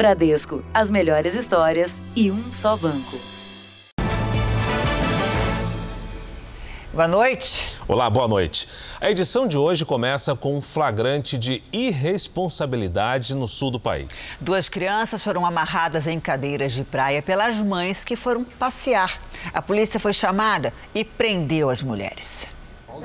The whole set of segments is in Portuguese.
Bradesco, as melhores histórias e um só banco. Boa noite. Olá, boa noite. A edição de hoje começa com um flagrante de irresponsabilidade no sul do país. Duas crianças foram amarradas em cadeiras de praia pelas mães que foram passear. A polícia foi chamada e prendeu as mulheres.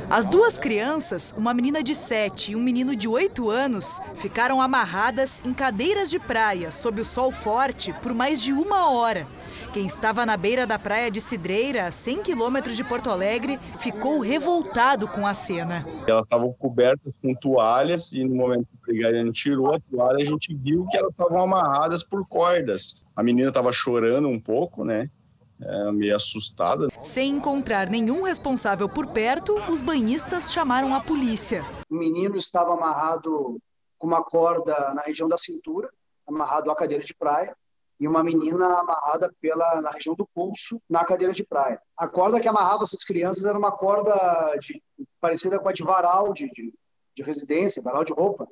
As duas crianças, uma menina de 7 e um menino de 8 anos, ficaram amarradas em cadeiras de praia sob o sol forte por mais de uma hora. Quem estava na beira da praia de Cidreira, a 100 quilômetros de Porto Alegre, ficou revoltado com a cena. Elas estavam cobertas com toalhas e no momento que o brigadiano tirou a toalha, a gente viu que elas estavam amarradas por cordas. A menina estava chorando um pouco, né? É, meio assustada. Sem encontrar nenhum responsável por perto, os banhistas chamaram a polícia. O menino estava amarrado com uma corda na região da cintura, amarrado à cadeira de praia, e uma menina amarrada pela, na região do pulso, na cadeira de praia. A corda que amarrava essas crianças era uma corda de, parecida com a de varal de, de, de residência, varal de roupa.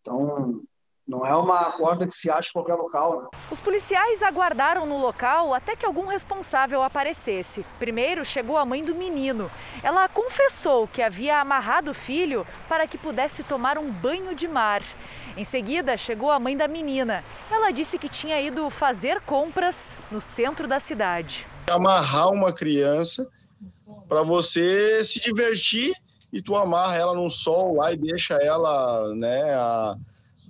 Então, não é uma corda que se acha em qualquer local. Né? Os policiais aguardaram no local até que algum responsável aparecesse. Primeiro chegou a mãe do menino. Ela confessou que havia amarrado o filho para que pudesse tomar um banho de mar. Em seguida, chegou a mãe da menina. Ela disse que tinha ido fazer compras no centro da cidade. Amarrar uma criança para você se divertir e tu amarra ela no sol lá e deixa ela, né, a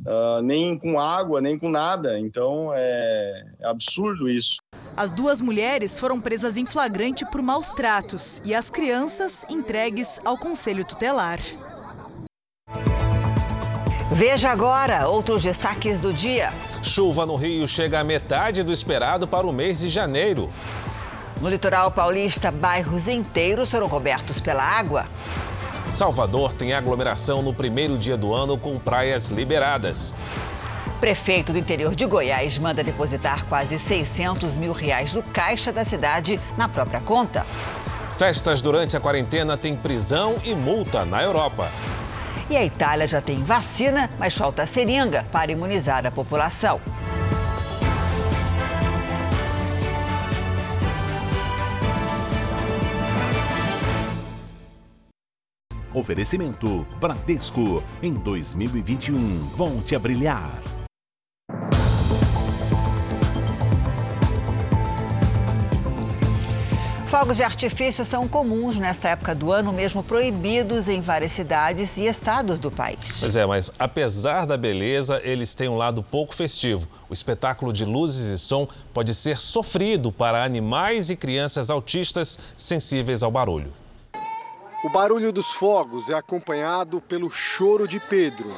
uh, nem com água, nem com nada. Então é, é absurdo isso. As duas mulheres foram presas em flagrante por maus tratos e as crianças entregues ao conselho tutelar. Veja agora outros destaques do dia. Chuva no Rio chega à metade do esperado para o mês de janeiro. No litoral paulista, bairros inteiros foram cobertos pela água. Salvador tem aglomeração no primeiro dia do ano com praias liberadas. Prefeito do interior de Goiás manda depositar quase 600 mil reais do caixa da cidade na própria conta. Festas durante a quarentena têm prisão e multa na Europa. E a Itália já tem vacina, mas falta seringa para imunizar a população. Oferecimento Bradesco. Em 2021, volte a brilhar. Fogos de artifício são comuns nesta época do ano, mesmo proibidos em várias cidades e estados do país. Pois é, mas apesar da beleza, eles têm um lado pouco festivo. O espetáculo de luzes e som pode ser sofrido para animais e crianças autistas sensíveis ao barulho. O barulho dos fogos é acompanhado pelo choro de Pedro.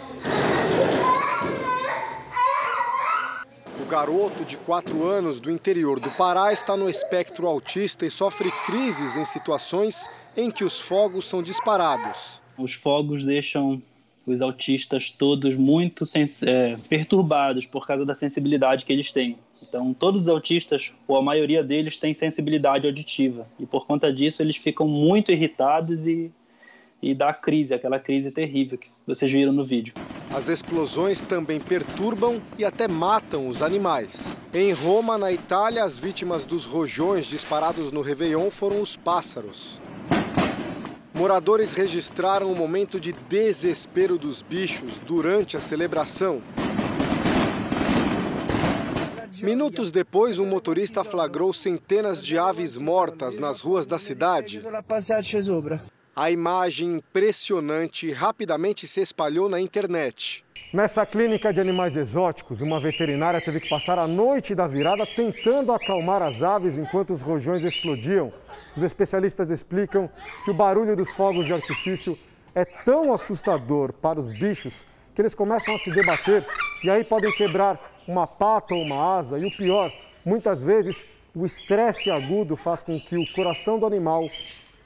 O garoto de 4 anos do interior do Pará está no espectro autista e sofre crises em situações em que os fogos são disparados. Os fogos deixam os autistas todos muito é, perturbados por causa da sensibilidade que eles têm. Então, todos os autistas, ou a maioria deles, têm sensibilidade auditiva. E por conta disso, eles ficam muito irritados e, e dá crise, aquela crise terrível que vocês viram no vídeo. As explosões também perturbam e até matam os animais. Em Roma, na Itália, as vítimas dos rojões disparados no Réveillon foram os pássaros. Moradores registraram o um momento de desespero dos bichos durante a celebração. Minutos depois, um motorista flagrou centenas de aves mortas nas ruas da cidade. A imagem impressionante rapidamente se espalhou na internet. Nessa clínica de animais exóticos, uma veterinária teve que passar a noite da virada tentando acalmar as aves enquanto os rojões explodiam. Os especialistas explicam que o barulho dos fogos de artifício é tão assustador para os bichos que eles começam a se debater e aí podem quebrar uma pata ou uma asa. E o pior, muitas vezes o estresse agudo faz com que o coração do animal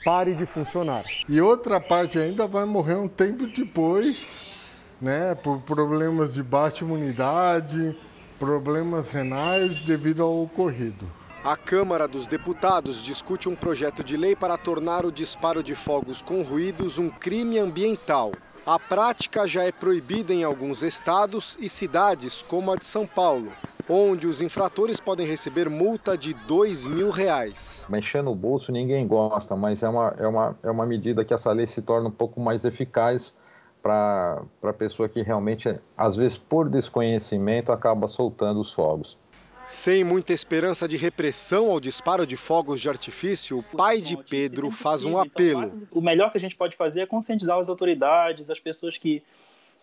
pare de funcionar. E outra parte ainda vai morrer um tempo depois, né, por problemas de baixa imunidade, problemas renais devido ao ocorrido. A Câmara dos Deputados discute um projeto de lei para tornar o disparo de fogos com ruídos um crime ambiental. A prática já é proibida em alguns estados e cidades, como a de São Paulo, onde os infratores podem receber multa de dois mil reais. Mexer no bolso ninguém gosta, mas é uma, é uma, é uma medida que essa lei se torna um pouco mais eficaz para a pessoa que realmente, às vezes por desconhecimento, acaba soltando os fogos. Sem muita esperança de repressão ao disparo de fogos de artifício, o pai de Pedro faz um apelo. O melhor que a gente pode fazer é conscientizar as autoridades, as pessoas que,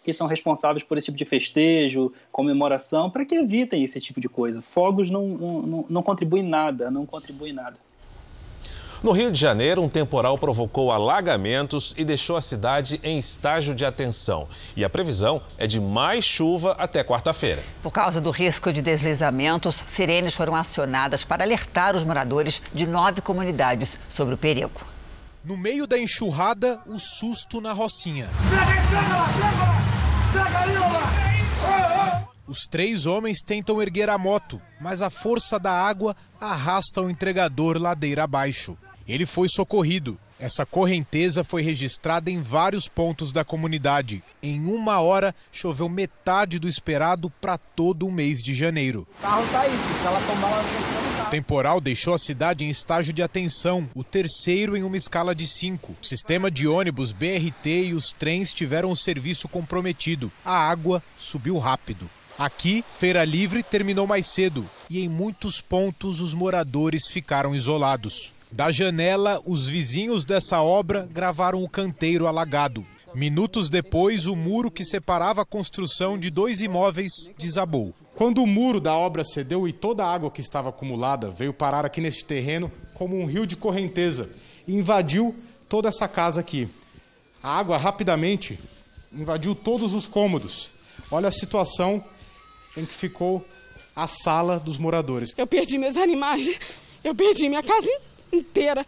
que são responsáveis por esse tipo de festejo, comemoração, para que evitem esse tipo de coisa. Fogos não, não, não contribuem nada, não contribuem nada. No Rio de Janeiro, um temporal provocou alagamentos e deixou a cidade em estágio de atenção. E a previsão é de mais chuva até quarta-feira. Por causa do risco de deslizamentos, sirenes foram acionadas para alertar os moradores de nove comunidades sobre o perigo. No meio da enxurrada, o susto na Rocinha. Os três homens tentam erguer a moto, mas a força da água arrasta o entregador ladeira abaixo. Ele foi socorrido. Essa correnteza foi registrada em vários pontos da comunidade. Em uma hora, choveu metade do esperado para todo o mês de janeiro. O carro tá aí, se ela tomar O temporal deixou a cidade em estágio de atenção, o terceiro em uma escala de cinco. O sistema de ônibus, BRT e os trens tiveram o serviço comprometido. A água subiu rápido. Aqui, Feira Livre terminou mais cedo e em muitos pontos os moradores ficaram isolados. Da janela, os vizinhos dessa obra gravaram o canteiro alagado. Minutos depois, o muro que separava a construção de dois imóveis desabou. Quando o muro da obra cedeu e toda a água que estava acumulada veio parar aqui neste terreno como um rio de correnteza e invadiu toda essa casa aqui. A água rapidamente invadiu todos os cômodos. Olha a situação em que ficou a sala dos moradores. Eu perdi meus animais, eu perdi minha casa inteira inteira.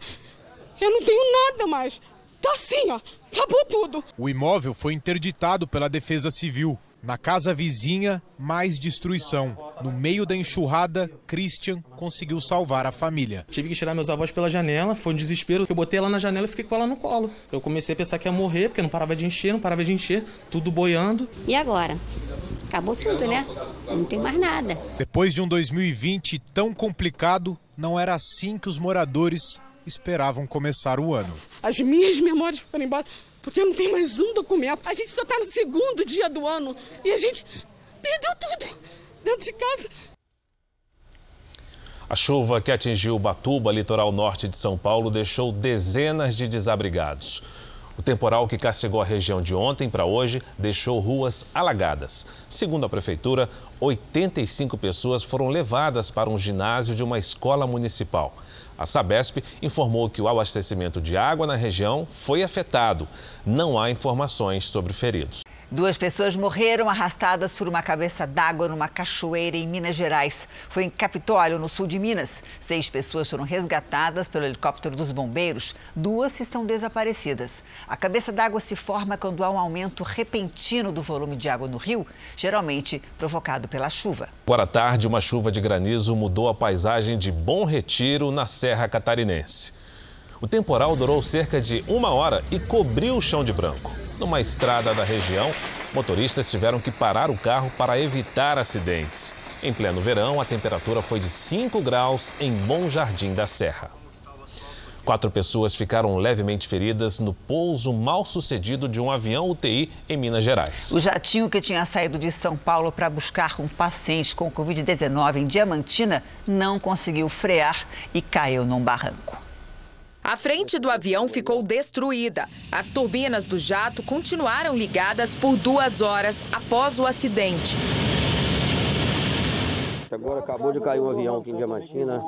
Eu não tenho nada mais. Tá assim, ó. Acabou tudo. O imóvel foi interditado pela Defesa Civil. Na casa vizinha, mais destruição. No meio da enxurrada, Christian conseguiu salvar a família. Tive que tirar meus avós pela janela, foi um desespero. Eu botei ela na janela e fiquei com ela no colo. Eu comecei a pensar que ia morrer, porque não parava de encher, não parava de encher, tudo boiando. E agora? Acabou tudo, né? Não tem mais nada. Depois de um 2020 tão complicado, não era assim que os moradores esperavam começar o ano. As minhas memórias foram embora porque não tem mais um documento. A gente só está no segundo dia do ano e a gente perdeu tudo dentro de casa. A chuva que atingiu Batuba, litoral norte de São Paulo, deixou dezenas de desabrigados. O temporal que castigou a região de ontem para hoje deixou ruas alagadas. Segundo a prefeitura, 85 pessoas foram levadas para um ginásio de uma escola municipal. A Sabesp informou que o abastecimento de água na região foi afetado. Não há informações sobre feridos. Duas pessoas morreram arrastadas por uma cabeça d'água numa cachoeira em Minas Gerais. Foi em Capitólio, no sul de Minas. Seis pessoas foram resgatadas pelo helicóptero dos bombeiros. Duas estão desaparecidas. A cabeça d'água se forma quando há um aumento repentino do volume de água no rio, geralmente provocado pela chuva. Agora à tarde, uma chuva de granizo mudou a paisagem de Bom Retiro, na Serra Catarinense. O temporal durou cerca de uma hora e cobriu o chão de branco. Numa estrada da região, motoristas tiveram que parar o carro para evitar acidentes. Em pleno verão, a temperatura foi de 5 graus em Bom Jardim da Serra. Quatro pessoas ficaram levemente feridas no pouso mal sucedido de um avião UTI em Minas Gerais. O jatinho que tinha saído de São Paulo para buscar um paciente com Covid-19 em Diamantina não conseguiu frear e caiu num barranco. A frente do avião ficou destruída. As turbinas do jato continuaram ligadas por duas horas após o acidente. Agora acabou de cair um avião aqui em Diamantina.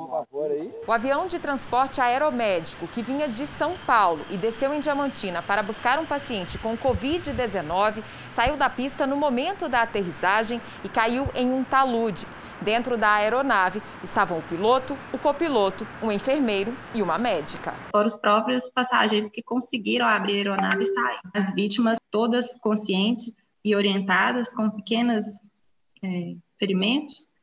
O avião de transporte aeromédico que vinha de São Paulo e desceu em Diamantina para buscar um paciente com Covid-19 saiu da pista no momento da aterrissagem e caiu em um talude. Dentro da aeronave estavam o piloto, o copiloto, um enfermeiro e uma médica. Foram os próprios passageiros que conseguiram abrir a aeronave e sair. As vítimas todas conscientes e orientadas, com pequenos é, ferimentos,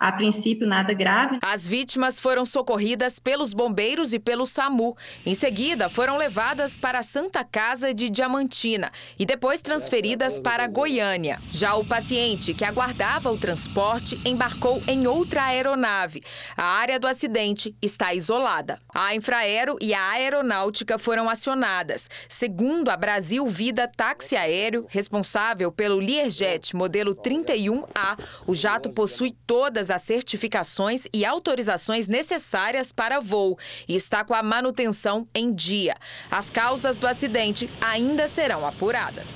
A princípio, nada grave. As vítimas foram socorridas pelos bombeiros e pelo SAMU. Em seguida, foram levadas para a Santa Casa de Diamantina e depois transferidas para Goiânia. Já o paciente que aguardava o transporte embarcou em outra aeronave. A área do acidente está isolada. A Infraero e a Aeronáutica foram acionadas. Segundo a Brasil Vida Táxi Aéreo, responsável pelo Learjet modelo 31A, o jato possui todas as certificações e autorizações necessárias para voo e está com a manutenção em dia. As causas do acidente ainda serão apuradas.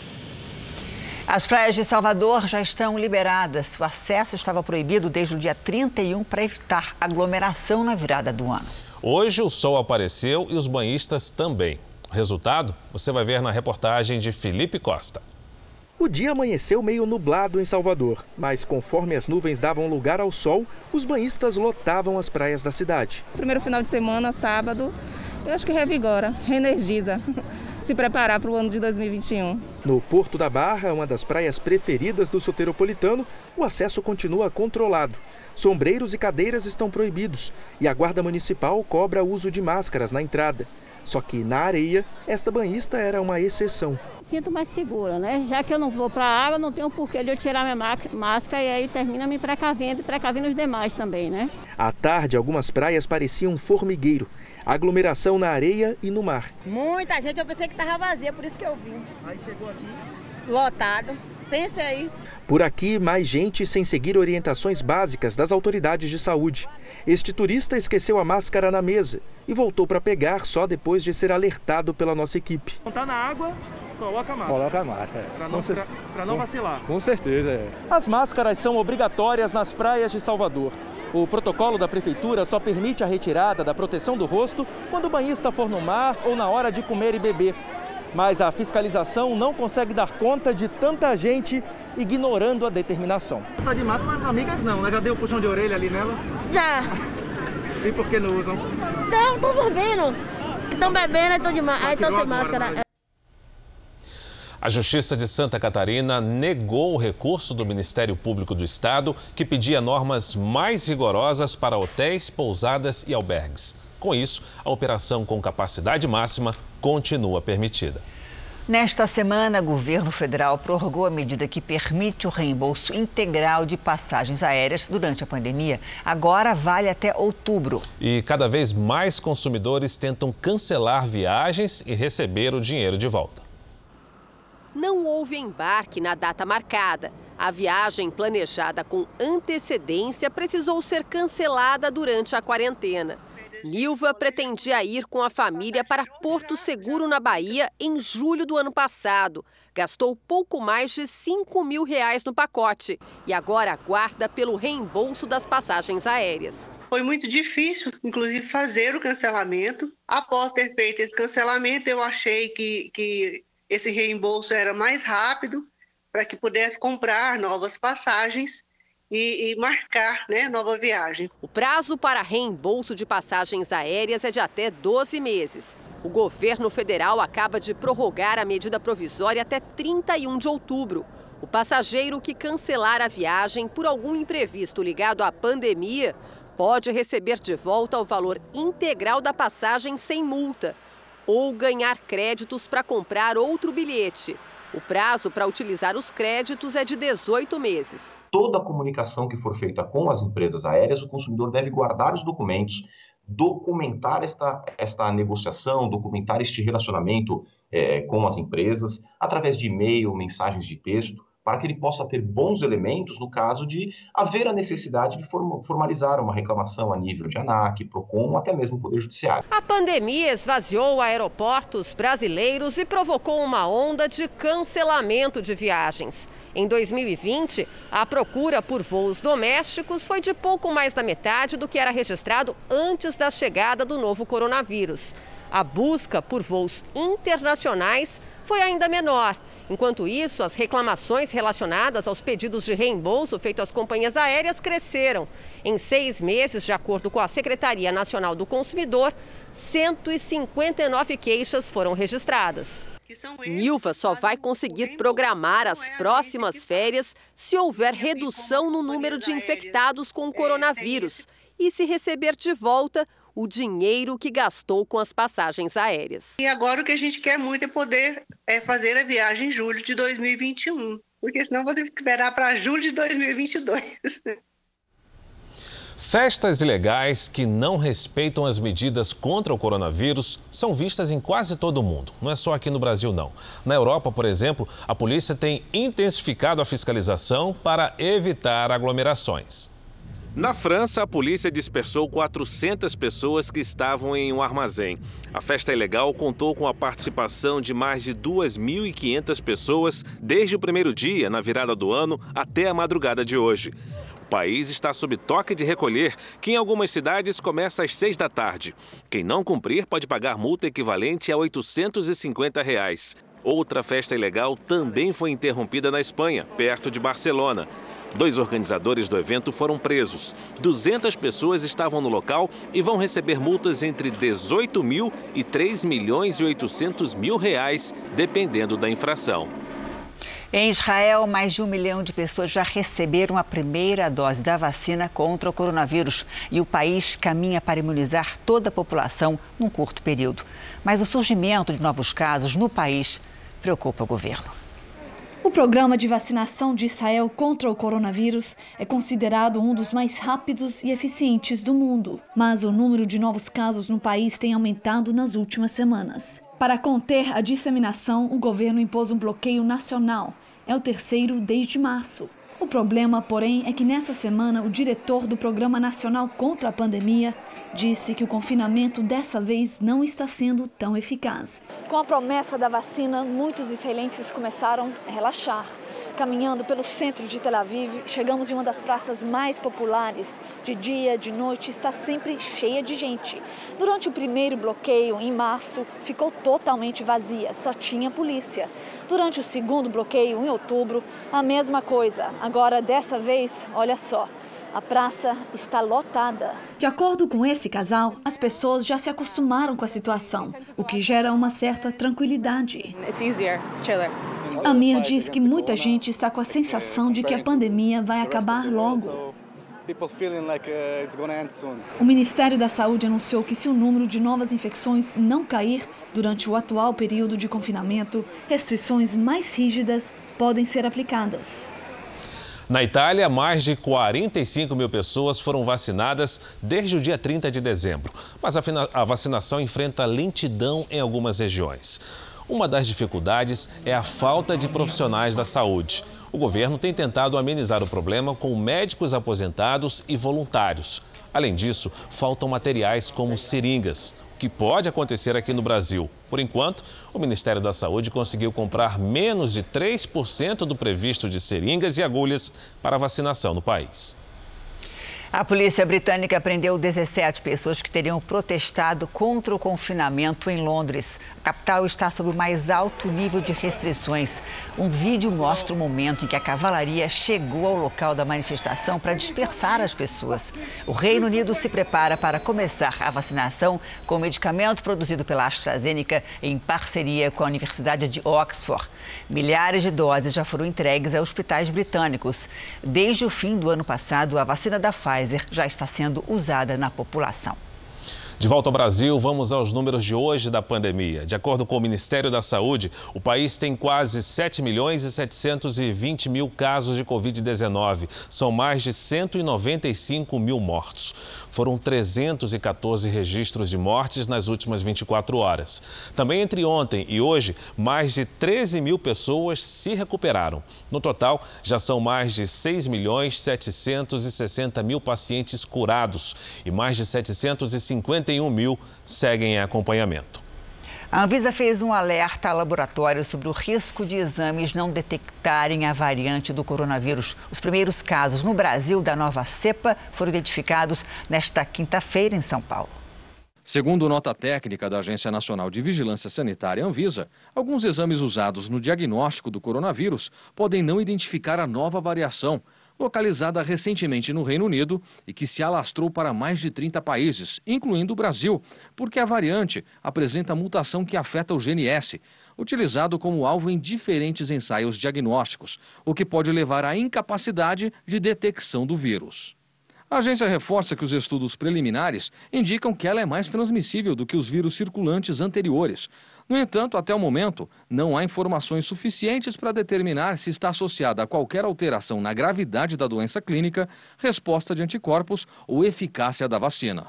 As praias de Salvador já estão liberadas. O acesso estava proibido desde o dia 31 para evitar aglomeração na virada do ano. Hoje o sol apareceu e os banhistas também. O resultado você vai ver na reportagem de Felipe Costa. O dia amanheceu meio nublado em Salvador, mas conforme as nuvens davam lugar ao sol, os banhistas lotavam as praias da cidade. Primeiro final de semana, sábado, eu acho que revigora, reenergiza, se preparar para o ano de 2021. No Porto da Barra, uma das praias preferidas do soteropolitano, o acesso continua controlado. Sombreiros e cadeiras estão proibidos e a Guarda Municipal cobra o uso de máscaras na entrada. Só que na areia, esta banhista era uma exceção. Sinto mais segura, né? Já que eu não vou para a água, não tenho porquê de eu tirar minha máscara e aí termina me precavendo e precavendo os demais também, né? À tarde, algumas praias pareciam um formigueiro. Aglomeração na areia e no mar. Muita gente, eu pensei que estava vazia, por isso que eu vim. Aí chegou aqui? Lotado. Pense aí. Por aqui, mais gente sem seguir orientações básicas das autoridades de saúde. Este turista esqueceu a máscara na mesa e voltou para pegar só depois de ser alertado pela nossa equipe. Está na água, coloca a máscara. Coloca a máscara. Para não, pra, pra não vacilar. Com certeza, é. As máscaras são obrigatórias nas praias de Salvador. O protocolo da prefeitura só permite a retirada da proteção do rosto quando o banhista for no mar ou na hora de comer e beber. Mas a fiscalização não consegue dar conta de tanta gente ignorando a determinação. Está de máscara, mas amigas não, né? Já deu um puxão de orelha ali nelas? Já. E por que não usam? Não, estão bebendo. Estão bebendo, estão de máscara. estão sem máscara. Né? A Justiça de Santa Catarina negou o recurso do Ministério Público do Estado que pedia normas mais rigorosas para hotéis, pousadas e albergues. Com isso, a operação com capacidade máxima continua permitida. Nesta semana, o governo federal prorrogou a medida que permite o reembolso integral de passagens aéreas durante a pandemia. Agora vale até outubro. E cada vez mais consumidores tentam cancelar viagens e receber o dinheiro de volta. Não houve embarque na data marcada. A viagem planejada com antecedência precisou ser cancelada durante a quarentena. Nilva pretendia ir com a família para Porto Seguro, na Bahia, em julho do ano passado. Gastou pouco mais de 5 mil reais no pacote e agora aguarda pelo reembolso das passagens aéreas. Foi muito difícil, inclusive, fazer o cancelamento. Após ter feito esse cancelamento, eu achei que, que esse reembolso era mais rápido para que pudesse comprar novas passagens e, e, marcar né, nova viagem. O prazo para reembolso de passagens aéreas é de até 12 meses. O governo federal acaba de prorrogar a medida provisória até 31 de outubro. O passageiro que cancelar a viagem por algum imprevisto ligado à pandemia pode receber de volta o valor integral da passagem sem multa ou ganhar créditos para comprar outro bilhete. O prazo para utilizar os créditos é de 18 meses. Toda a comunicação que for feita com as empresas aéreas, o consumidor deve guardar os documentos, documentar esta, esta negociação, documentar este relacionamento é, com as empresas, através de e-mail, mensagens de texto, para que ele possa ter bons elementos no caso de haver a necessidade de formalizar uma reclamação a nível de ANAC, PROCON ou até mesmo Poder Judiciário. A pandemia esvaziou aeroportos brasileiros e provocou uma onda de cancelamento de viagens. Em 2020, a procura por voos domésticos foi de pouco mais da metade do que era registrado antes da chegada do novo coronavírus. A busca por voos internacionais foi ainda menor Enquanto isso, as reclamações relacionadas aos pedidos de reembolso feitos às companhias aéreas cresceram. Em seis meses, de acordo com a Secretaria Nacional do Consumidor, 159 queixas foram registradas. Nilva só vai conseguir programar as próximas férias se houver redução no número de infectados com o coronavírus e se receber de volta o dinheiro que gastou com as passagens aéreas. E agora o que a gente quer muito é poder é, fazer a viagem em julho de 2021, porque senão vou ter que esperar para julho de 2022. Festas ilegais que não respeitam as medidas contra o coronavírus são vistas em quase todo o mundo. Não é só aqui no Brasil, não. Na Europa, por exemplo, a polícia tem intensificado a fiscalização para evitar aglomerações. Na França, a polícia dispersou 400 pessoas que estavam em um armazém. A festa ilegal contou com a participação de mais de 2.500 pessoas desde o primeiro dia, na virada do ano, até a madrugada de hoje. O país está sob toque de recolher, que em algumas cidades começa às 6 da tarde. Quem não cumprir pode pagar multa equivalente a 850 reais. Outra festa ilegal também foi interrompida na Espanha, perto de Barcelona. Dois organizadores do evento foram presos. 200 pessoas estavam no local e vão receber multas entre 18 mil e 3 milhões e 800 mil reais, dependendo da infração. Em Israel, mais de um milhão de pessoas já receberam a primeira dose da vacina contra o coronavírus e o país caminha para imunizar toda a população num curto período. Mas o surgimento de novos casos no país preocupa o governo. O programa de vacinação de Israel contra o coronavírus é considerado um dos mais rápidos e eficientes do mundo, mas o número de novos casos no país tem aumentado nas últimas semanas. Para conter a disseminação, o governo impôs um bloqueio nacional. É o terceiro desde março. O problema, porém, é que nessa semana o diretor do Programa Nacional contra a Pandemia disse que o confinamento dessa vez não está sendo tão eficaz. Com a promessa da vacina, muitos israelenses começaram a relaxar. Caminhando pelo centro de Tel Aviv, chegamos em uma das praças mais populares. De dia, de noite, está sempre cheia de gente. Durante o primeiro bloqueio, em março, ficou totalmente vazia, só tinha polícia. Durante o segundo bloqueio, em outubro, a mesma coisa. Agora, dessa vez, olha só, a praça está lotada. De acordo com esse casal, as pessoas já se acostumaram com a situação, o que gera uma certa tranquilidade. Amir diz que muita gente está com a sensação de que a pandemia vai acabar logo. O Ministério da Saúde anunciou que se o número de novas infecções não cair durante o atual período de confinamento, restrições mais rígidas podem ser aplicadas. Na Itália, mais de 45 mil pessoas foram vacinadas desde o dia 30 de dezembro. Mas a vacinação enfrenta lentidão em algumas regiões. Uma das dificuldades é a falta de profissionais da saúde. O governo tem tentado amenizar o problema com médicos aposentados e voluntários. Além disso, faltam materiais como seringas, o que pode acontecer aqui no Brasil. Por enquanto, o Ministério da Saúde conseguiu comprar menos de 3% do previsto de seringas e agulhas para vacinação no país. A polícia britânica prendeu 17 pessoas que teriam protestado contra o confinamento em Londres. A capital está sob o mais alto nível de restrições. Um vídeo mostra o momento em que a cavalaria chegou ao local da manifestação para dispersar as pessoas. O Reino Unido se prepara para começar a vacinação com medicamento produzido pela AstraZeneca em parceria com a Universidade de Oxford. Milhares de doses já foram entregues a hospitais britânicos. Desde o fim do ano passado, a vacina da Pfizer Pfizer já está sendo usada na população. De volta ao Brasil, vamos aos números de hoje da pandemia. De acordo com o Ministério da Saúde, o país tem quase 7 milhões e 720 mil casos de Covid-19. São mais de 195 mil mortos. Foram 314 registros de mortes nas últimas 24 horas. Também entre ontem e hoje, mais de 13 mil pessoas se recuperaram. No total, já são mais de 6 milhões 760 mil pacientes curados e mais de 750 51 mil seguem em acompanhamento. A Anvisa fez um alerta a laboratórios sobre o risco de exames não detectarem a variante do coronavírus. Os primeiros casos no Brasil da nova cepa foram identificados nesta quinta-feira em São Paulo. Segundo nota técnica da Agência Nacional de Vigilância Sanitária Anvisa, alguns exames usados no diagnóstico do coronavírus podem não identificar a nova variação, localizada recentemente no Reino Unido e que se alastrou para mais de 30 países, incluindo o Brasil, porque a variante apresenta mutação que afeta o gene S, utilizado como alvo em diferentes ensaios diagnósticos, o que pode levar à incapacidade de detecção do vírus. A agência reforça que os estudos preliminares indicam que ela é mais transmissível do que os vírus circulantes anteriores. No entanto, até o momento, não há informações suficientes para determinar se está associada a qualquer alteração na gravidade da doença clínica, resposta de anticorpos ou eficácia da vacina.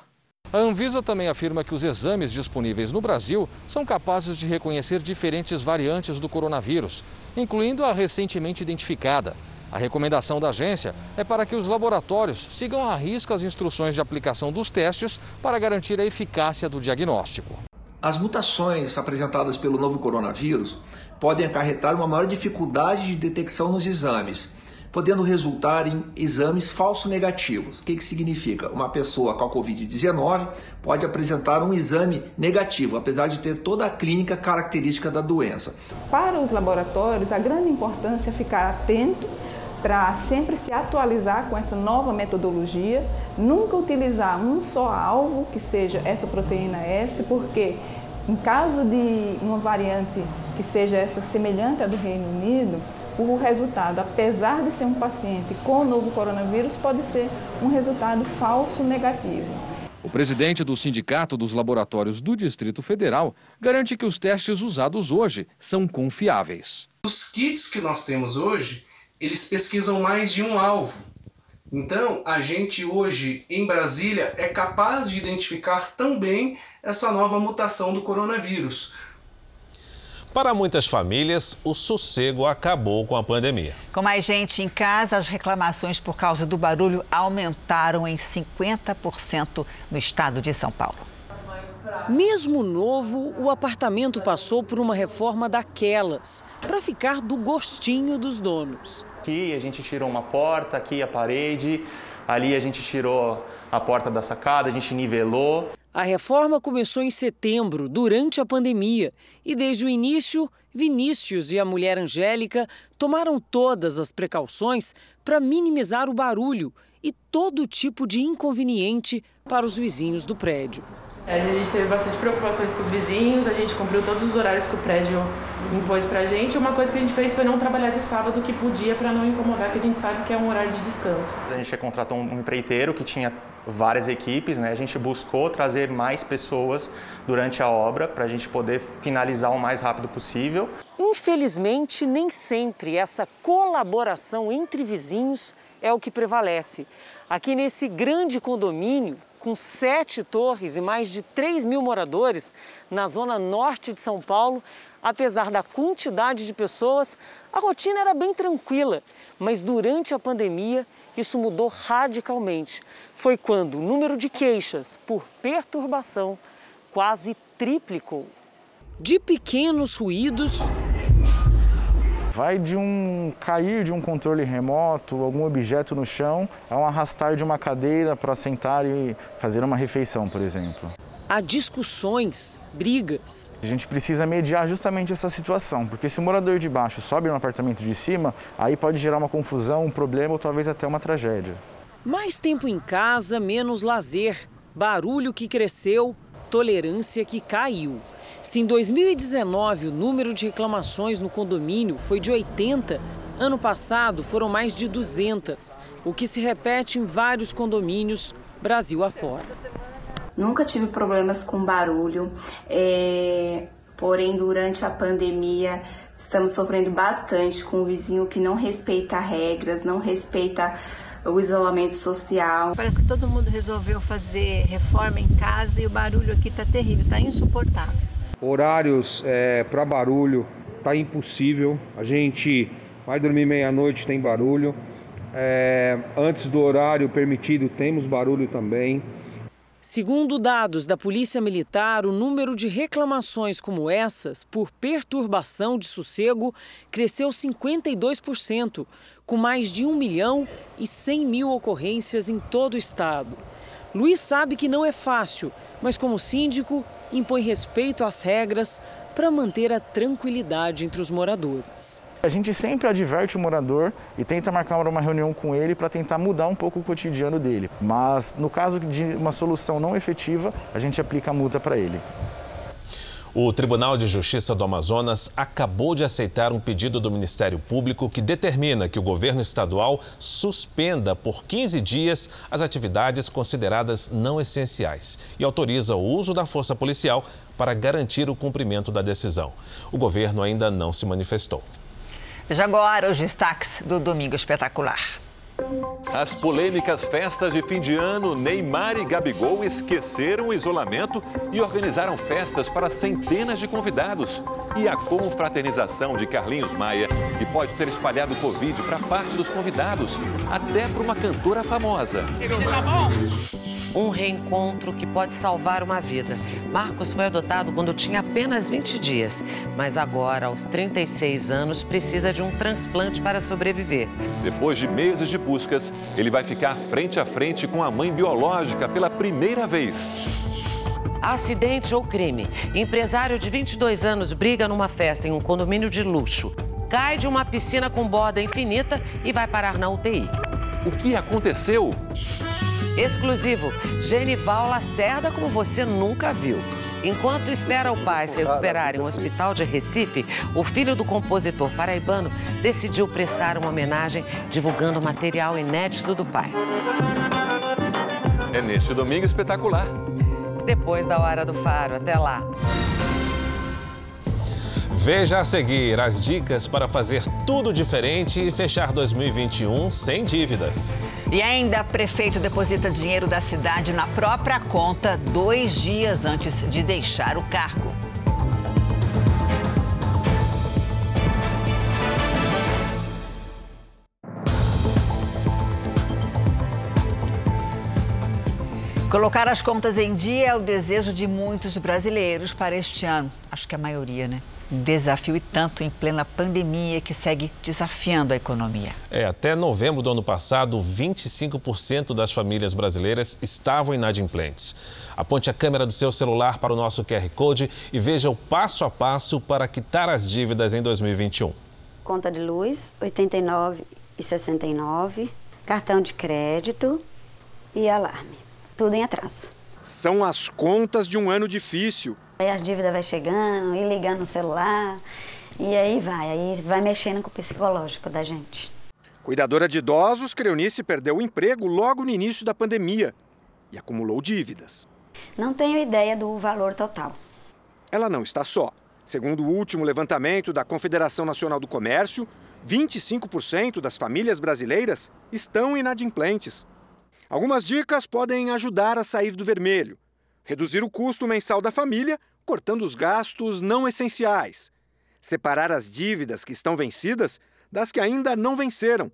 A Anvisa também afirma que os exames disponíveis no Brasil são capazes de reconhecer diferentes variantes do coronavírus, incluindo a recentemente identificada. A recomendação da agência é para que os laboratórios sigam à risca as instruções de aplicação dos testes para garantir a eficácia do diagnóstico. As mutações apresentadas pelo novo coronavírus podem acarretar uma maior dificuldade de detecção nos exames podendo resultar em exames falso negativos. O que, que significa? Uma pessoa com a Covid-19 pode apresentar um exame negativo, apesar de ter toda a clínica característica da doença. Para os laboratórios, a grande importância é ficar atento para sempre se atualizar com essa nova metodologia, nunca utilizar um só alvo que seja essa proteína S, porque em caso de uma variante que seja essa semelhante à do Reino Unido, o resultado, apesar de ser um paciente com o novo coronavírus, pode ser um resultado falso negativo. O presidente do Sindicato dos Laboratórios do Distrito Federal garante que os testes usados hoje são confiáveis. Os kits que nós temos hoje, eles pesquisam mais de um alvo. Então, a gente hoje em Brasília é capaz de identificar também essa nova mutação do coronavírus. Para muitas famílias, o sossego acabou com a pandemia. Com mais gente em casa, as reclamações por causa do barulho aumentaram em 50% no estado de São Paulo. Mesmo novo, o apartamento passou por uma reforma daquelas, para ficar do gostinho dos donos. Aqui a gente tirou uma porta, aqui a parede, ali a gente tirou a porta da sacada, a gente nivelou. A reforma começou em setembro, durante a pandemia, e desde o início, Vinícius e a mulher Angélica tomaram todas as precauções para minimizar o barulho e todo tipo de inconveniente para os vizinhos do prédio. A gente teve bastante preocupações com os vizinhos, a gente cumpriu todos os horários que o prédio impôs pra gente. Uma coisa que a gente fez foi não trabalhar de sábado que podia para não incomodar, que a gente sabe que é um horário de descanso. A gente contratou um empreiteiro que tinha várias equipes, né? A gente buscou trazer mais pessoas durante a obra para a gente poder finalizar o mais rápido possível. Infelizmente, nem sempre essa colaboração entre vizinhos é o que prevalece. Aqui nesse grande condomínio, com sete torres e mais de 3 mil moradores, na zona norte de São Paulo, apesar da quantidade de pessoas, a rotina era bem tranquila. Mas durante a pandemia, isso mudou radicalmente. Foi quando o número de queixas por perturbação quase triplicou. De pequenos ruídos Vai de um cair de um controle remoto, algum objeto no chão, a um arrastar de uma cadeira para sentar e fazer uma refeição, por exemplo. Há discussões, brigas. A gente precisa mediar justamente essa situação, porque se o morador de baixo sobe no apartamento de cima, aí pode gerar uma confusão, um problema ou talvez até uma tragédia. Mais tempo em casa, menos lazer, barulho que cresceu, tolerância que caiu. Se em 2019 o número de reclamações no condomínio foi de 80, ano passado foram mais de 200, o que se repete em vários condomínios Brasil afora. Nunca tive problemas com barulho, é... porém durante a pandemia estamos sofrendo bastante com o vizinho que não respeita regras, não respeita o isolamento social. Parece que todo mundo resolveu fazer reforma em casa e o barulho aqui está terrível, está insuportável. Horários é, para barulho tá impossível. A gente vai dormir meia-noite, tem barulho. É, antes do horário permitido, temos barulho também. Segundo dados da Polícia Militar, o número de reclamações como essas por perturbação de sossego cresceu 52%, com mais de 1 milhão e 100 mil ocorrências em todo o estado. Luiz sabe que não é fácil, mas como síndico, impõe respeito às regras para manter a tranquilidade entre os moradores. A gente sempre adverte o morador e tenta marcar uma reunião com ele para tentar mudar um pouco o cotidiano dele. Mas no caso de uma solução não efetiva, a gente aplica a multa para ele. O Tribunal de Justiça do Amazonas acabou de aceitar um pedido do Ministério Público que determina que o governo estadual suspenda por 15 dias as atividades consideradas não essenciais e autoriza o uso da força policial para garantir o cumprimento da decisão. O governo ainda não se manifestou. Veja agora os destaques do Domingo Espetacular. As polêmicas festas de fim de ano, Neymar e Gabigol esqueceram o isolamento e organizaram festas para centenas de convidados. E a confraternização de Carlinhos Maia, que pode ter espalhado Covid para parte dos convidados, até para uma cantora famosa. Um reencontro que pode salvar uma vida. Marcos foi adotado quando tinha apenas 20 dias, mas agora, aos 36 anos, precisa de um transplante para sobreviver. Depois de meses de buscas, ele vai ficar frente a frente com a mãe biológica pela primeira vez. Acidente ou crime. Empresário de 22 anos briga numa festa em um condomínio de luxo. Cai de uma piscina com borda infinita e vai parar na UTI. O que aconteceu? Exclusivo. Genival Lacerda como você nunca viu. Enquanto espera o pai se recuperar em um hospital de Recife, o filho do compositor paraibano decidiu prestar uma homenagem divulgando material inédito do pai. É neste domingo espetacular. Depois da hora do faro. Até lá. Veja a seguir as dicas para fazer tudo diferente e fechar 2021 sem dívidas. E ainda, prefeito deposita dinheiro da cidade na própria conta dois dias antes de deixar o cargo. Colocar as contas em dia é o desejo de muitos brasileiros para este ano. Acho que a maioria, né? Um desafio e tanto em plena pandemia que segue desafiando a economia. É, até novembro do ano passado, 25% das famílias brasileiras estavam inadimplentes. Aponte a câmera do seu celular para o nosso QR Code e veja o passo a passo para quitar as dívidas em 2021. Conta de luz, 89,69, cartão de crédito e alarme. Tudo em atraso. São as contas de um ano difícil. Aí as dívidas vai chegando, e ligando no celular, e aí vai, aí vai mexendo com o psicológico da gente. Cuidadora de idosos, Creunice perdeu o emprego logo no início da pandemia e acumulou dívidas. Não tenho ideia do valor total. Ela não está só. Segundo o último levantamento da Confederação Nacional do Comércio, 25% das famílias brasileiras estão inadimplentes. Algumas dicas podem ajudar a sair do vermelho. Reduzir o custo mensal da família, cortando os gastos não essenciais. Separar as dívidas que estão vencidas das que ainda não venceram.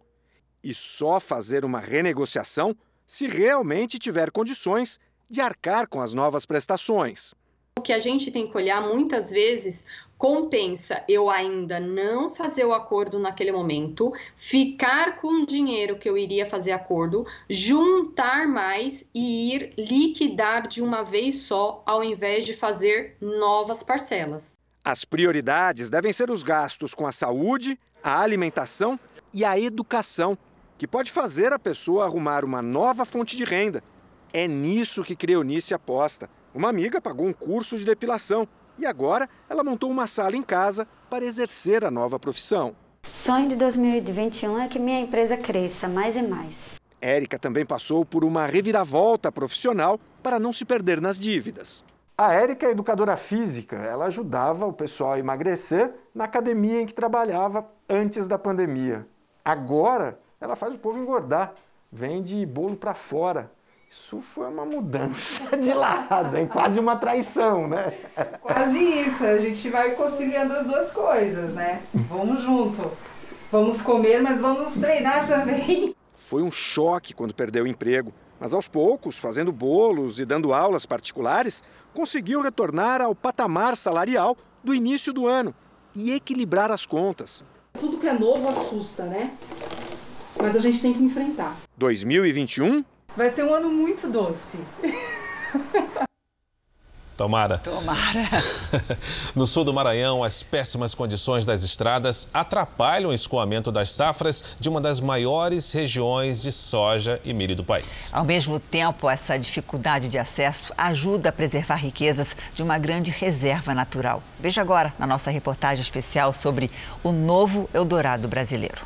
E só fazer uma renegociação se realmente tiver condições de arcar com as novas prestações. O que a gente tem que olhar muitas vezes compensa eu ainda não fazer o acordo naquele momento, ficar com o dinheiro que eu iria fazer acordo, juntar mais e ir liquidar de uma vez só, ao invés de fazer novas parcelas. As prioridades devem ser os gastos com a saúde, a alimentação e a educação, que pode fazer a pessoa arrumar uma nova fonte de renda. É nisso que Creonice aposta. Uma amiga pagou um curso de depilação e agora ela montou uma sala em casa para exercer a nova profissão. Sonho de 2021 é que minha empresa cresça mais e mais. Érica também passou por uma reviravolta profissional para não se perder nas dívidas. A Érica é educadora física. Ela ajudava o pessoal a emagrecer na academia em que trabalhava antes da pandemia. Agora, ela faz o povo engordar. Vende bolo para fora. Isso foi uma mudança de lado, hein? quase uma traição, né? Quase isso, a gente vai conciliando as duas coisas, né? Vamos junto. Vamos comer, mas vamos treinar também. Foi um choque quando perdeu o emprego, mas aos poucos, fazendo bolos e dando aulas particulares, conseguiu retornar ao patamar salarial do início do ano e equilibrar as contas. Tudo que é novo assusta, né? Mas a gente tem que enfrentar. 2021 Vai ser um ano muito doce. Tomara. Tomara. No sul do Maranhão, as péssimas condições das estradas atrapalham o escoamento das safras de uma das maiores regiões de soja e milho do país. Ao mesmo tempo, essa dificuldade de acesso ajuda a preservar riquezas de uma grande reserva natural. Veja agora na nossa reportagem especial sobre o novo Eldorado brasileiro.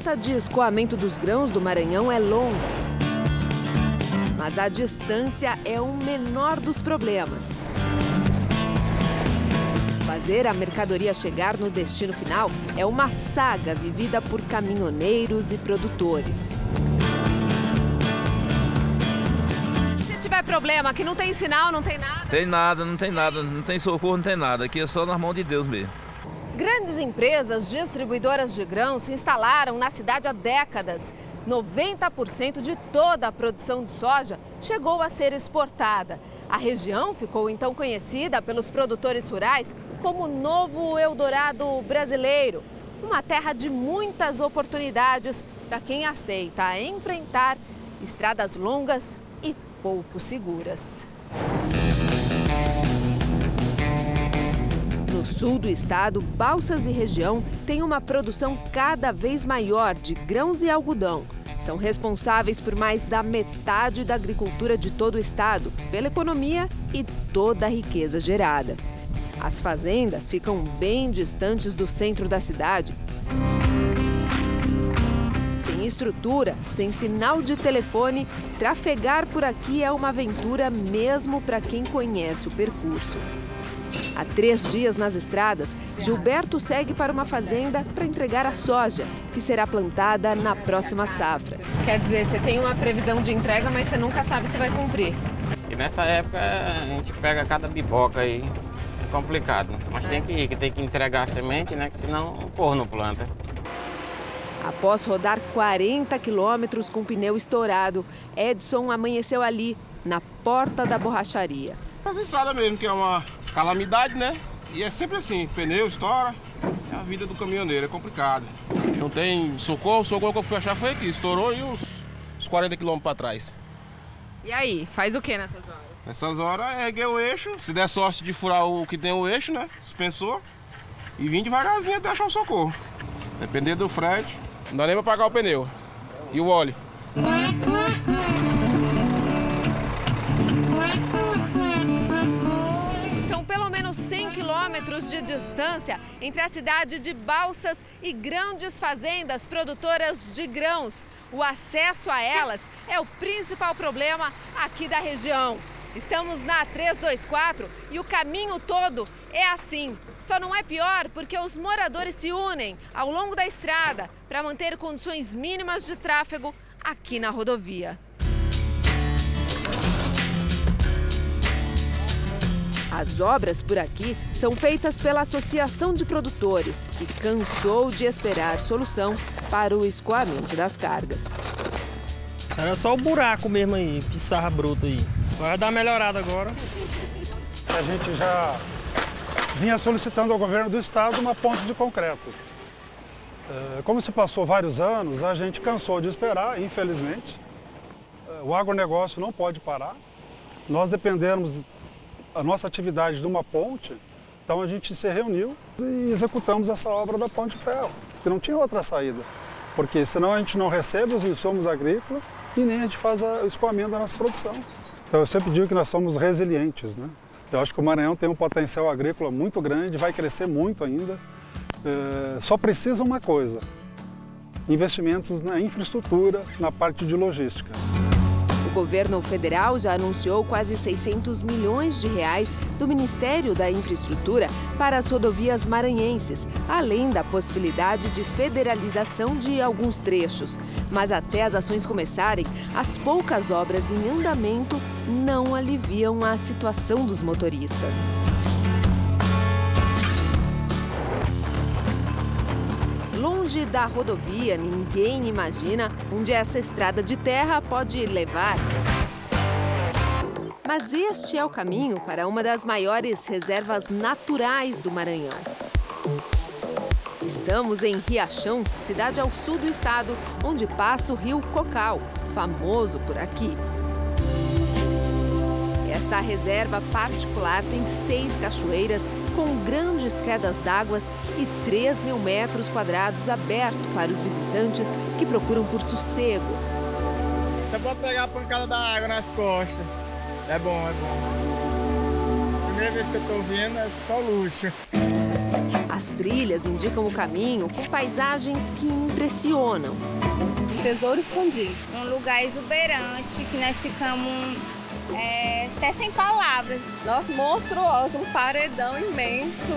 Rota de escoamento dos grãos do Maranhão é longa. Mas a distância é o menor dos problemas. Fazer a mercadoria chegar no destino final é uma saga vivida por caminhoneiros e produtores. Se tiver problema, que não tem sinal, não tem nada. Tem nada, não tem nada, não tem socorro, não tem nada. Aqui é só nas mãos de Deus mesmo. Grandes empresas distribuidoras de grãos se instalaram na cidade há décadas. 90% de toda a produção de soja chegou a ser exportada. A região ficou então conhecida pelos produtores rurais como Novo Eldorado brasileiro. Uma terra de muitas oportunidades para quem aceita enfrentar estradas longas e pouco seguras. No sul do estado, Balsas e região têm uma produção cada vez maior de grãos e algodão. São responsáveis por mais da metade da agricultura de todo o estado, pela economia e toda a riqueza gerada. As fazendas ficam bem distantes do centro da cidade. Sem estrutura, sem sinal de telefone, trafegar por aqui é uma aventura mesmo para quem conhece o percurso. Há três dias nas estradas, Gilberto segue para uma fazenda para entregar a soja, que será plantada na próxima safra. Quer dizer, você tem uma previsão de entrega, mas você nunca sabe se vai cumprir. E nessa época a gente pega cada biboca aí, é complicado. Mas tem que ir, que tem que entregar a semente, né? Que senão o porro não planta. Após rodar 40 quilômetros com pneu estourado, Edson amanheceu ali, na porta da borracharia. As estradas mesmo, que é uma calamidade, né? E é sempre assim, pneu estoura, é a vida do caminhoneiro, é complicado. Não tem socorro, o socorro que eu fui achar foi aqui, estourou e uns, uns 40 quilômetros para trás. E aí, faz o que nessas horas? Nessas horas, erguer o eixo, se der sorte de furar o que tem o eixo, né? Suspensor, e vir devagarzinho até achar o socorro. Depender do frete, não dá nem pra pagar o pneu e o óleo. De distância entre a cidade de Balsas e grandes fazendas produtoras de grãos. O acesso a elas é o principal problema aqui da região. Estamos na 324 e o caminho todo é assim. Só não é pior porque os moradores se unem ao longo da estrada para manter condições mínimas de tráfego aqui na rodovia. As obras por aqui são feitas pela Associação de Produtores, que cansou de esperar solução para o escoamento das cargas. Era só o buraco mesmo aí, pissarra bruta aí. Vai dar uma melhorada agora. A gente já vinha solicitando ao governo do estado uma ponte de concreto. É, Como se passou vários anos, a gente cansou de esperar, infelizmente. É, O agronegócio não pode parar. Nós dependemos a nossa atividade de uma ponte, então a gente se reuniu e executamos essa obra da ponte de ferro, que não tinha outra saída. Porque senão a gente não recebe os insumos agrícolas e nem a gente faz o escoamento da nossa produção. Então eu sempre digo que nós somos resilientes, né? Eu acho que o Maranhão tem um potencial agrícola muito grande, vai crescer muito ainda. É, só precisa uma coisa: investimentos na infraestrutura, na parte de logística. O governo federal já anunciou quase 600 milhões de reais do Ministério da Infraestrutura para as rodovias maranhenses, além da possibilidade de federalização de alguns trechos. Mas até as ações começarem, as poucas obras em andamento não aliviam a situação dos motoristas. Longe da rodovia, ninguém imagina onde essa estrada de terra pode levar. Mas este é o caminho para uma das maiores reservas naturais do Maranhão. Estamos em Riachão, cidade ao sul do estado, onde passa o rio Cocal, famoso por aqui. Esta reserva particular tem seis cachoeiras com grandes quedas d'água e 3 mil metros quadrados aberto para os visitantes que procuram por sossego. Você pode pegar a pancada da água nas costas. É bom, é bom. Primeira vez que eu tô vindo é só luxo. As trilhas indicam o caminho com paisagens que impressionam. Um tesouro escondido. Um lugar exuberante que nós ficamos é, até sem palavras. Nossa, monstruoso, um paredão imenso.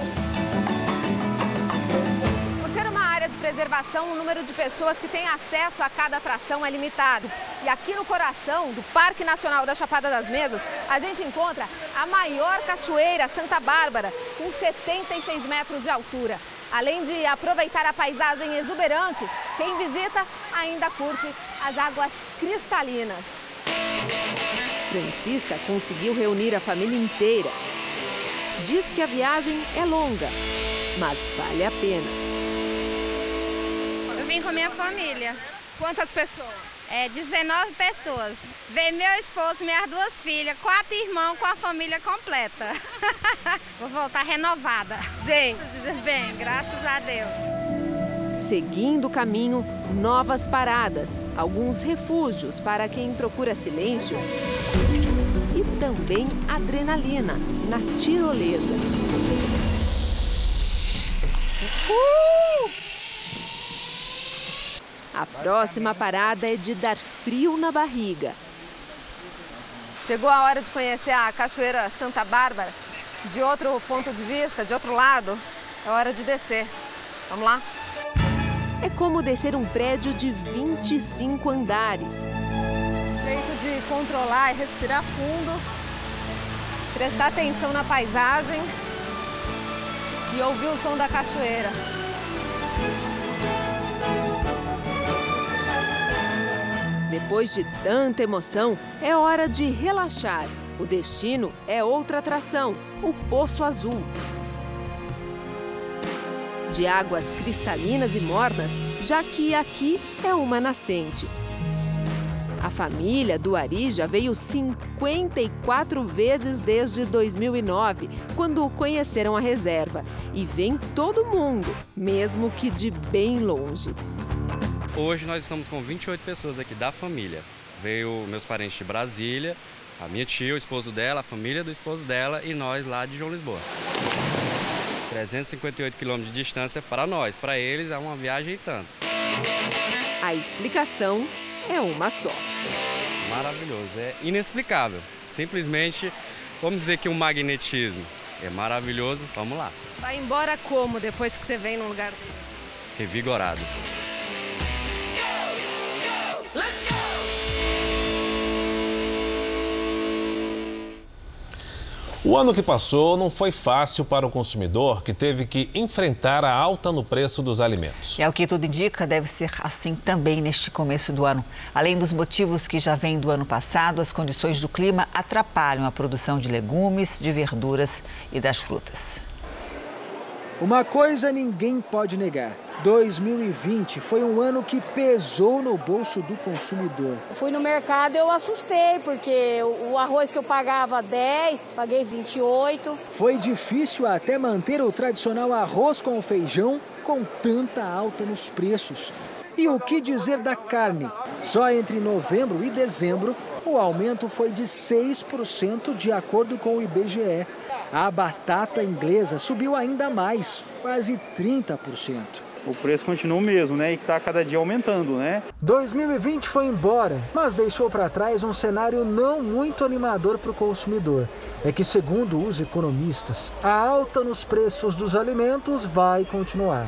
Por ser uma área de preservação, o número de pessoas que têm acesso a cada atração é limitado. E aqui no coração do Parque Nacional da Chapada das Mesas, a gente encontra a maior cachoeira Santa Bárbara, com 76 metros de altura. Além de aproveitar a paisagem exuberante, quem visita ainda curte as águas cristalinas. Francisca conseguiu reunir a família inteira. Diz que a viagem é longa, mas vale a pena. Eu vim com a minha família. Quantas pessoas? É, 19 pessoas. Vem meu esposo, minhas duas filhas, quatro irmãos com a família completa. Vou voltar renovada. Sim. Bem, graças a Deus. Seguindo o caminho, novas paradas, alguns refúgios para quem procura silêncio e também adrenalina na tirolesa. Uh! A próxima parada é de dar frio na barriga. Chegou a hora de conhecer a Cachoeira Santa Bárbara de outro ponto de vista, de outro lado. É hora de descer. Vamos lá? É como descer um prédio de 25 andares. Jeito de controlar e respirar fundo, prestar atenção na paisagem e ouvir o som da cachoeira. Depois de tanta emoção, é hora de relaxar. O destino é outra atração, o Poço Azul. De águas cristalinas e mornas, já que aqui é uma nascente. A família do Ari já veio 54 vezes desde 2009, quando conheceram a reserva. E vem todo mundo, mesmo que de bem longe. Hoje nós estamos com 28 pessoas aqui da família. Veio meus parentes de Brasília, a minha tia, o esposo dela, a família do esposo dela e nós lá de João Lisboa. 358 quilômetros de distância para nós, para eles é uma viagem e tanto. A explicação é uma só. Maravilhoso, é inexplicável. Simplesmente, vamos dizer que um magnetismo é maravilhoso, vamos lá. Vai embora como depois que você vem num lugar revigorado. O ano que passou não foi fácil para o consumidor que teve que enfrentar a alta no preço dos alimentos. E ao que tudo indica, deve ser assim também neste começo do ano. Além dos motivos que já vêm do ano passado, as condições do clima atrapalham a produção de legumes, de verduras e das frutas. Uma coisa ninguém pode negar. 2020 foi um ano que pesou no bolso do consumidor. Fui no mercado e eu assustei, porque o arroz que eu pagava 10, paguei 28. Foi difícil até manter o tradicional arroz com feijão com tanta alta nos preços. E o que dizer da carne? Só entre novembro e dezembro, o aumento foi de 6% de acordo com o IBGE. A batata inglesa subiu ainda mais, quase 30% o preço continua o mesmo, né? E está cada dia aumentando, né? 2020 foi embora, mas deixou para trás um cenário não muito animador para o consumidor. É que, segundo os economistas, a alta nos preços dos alimentos vai continuar.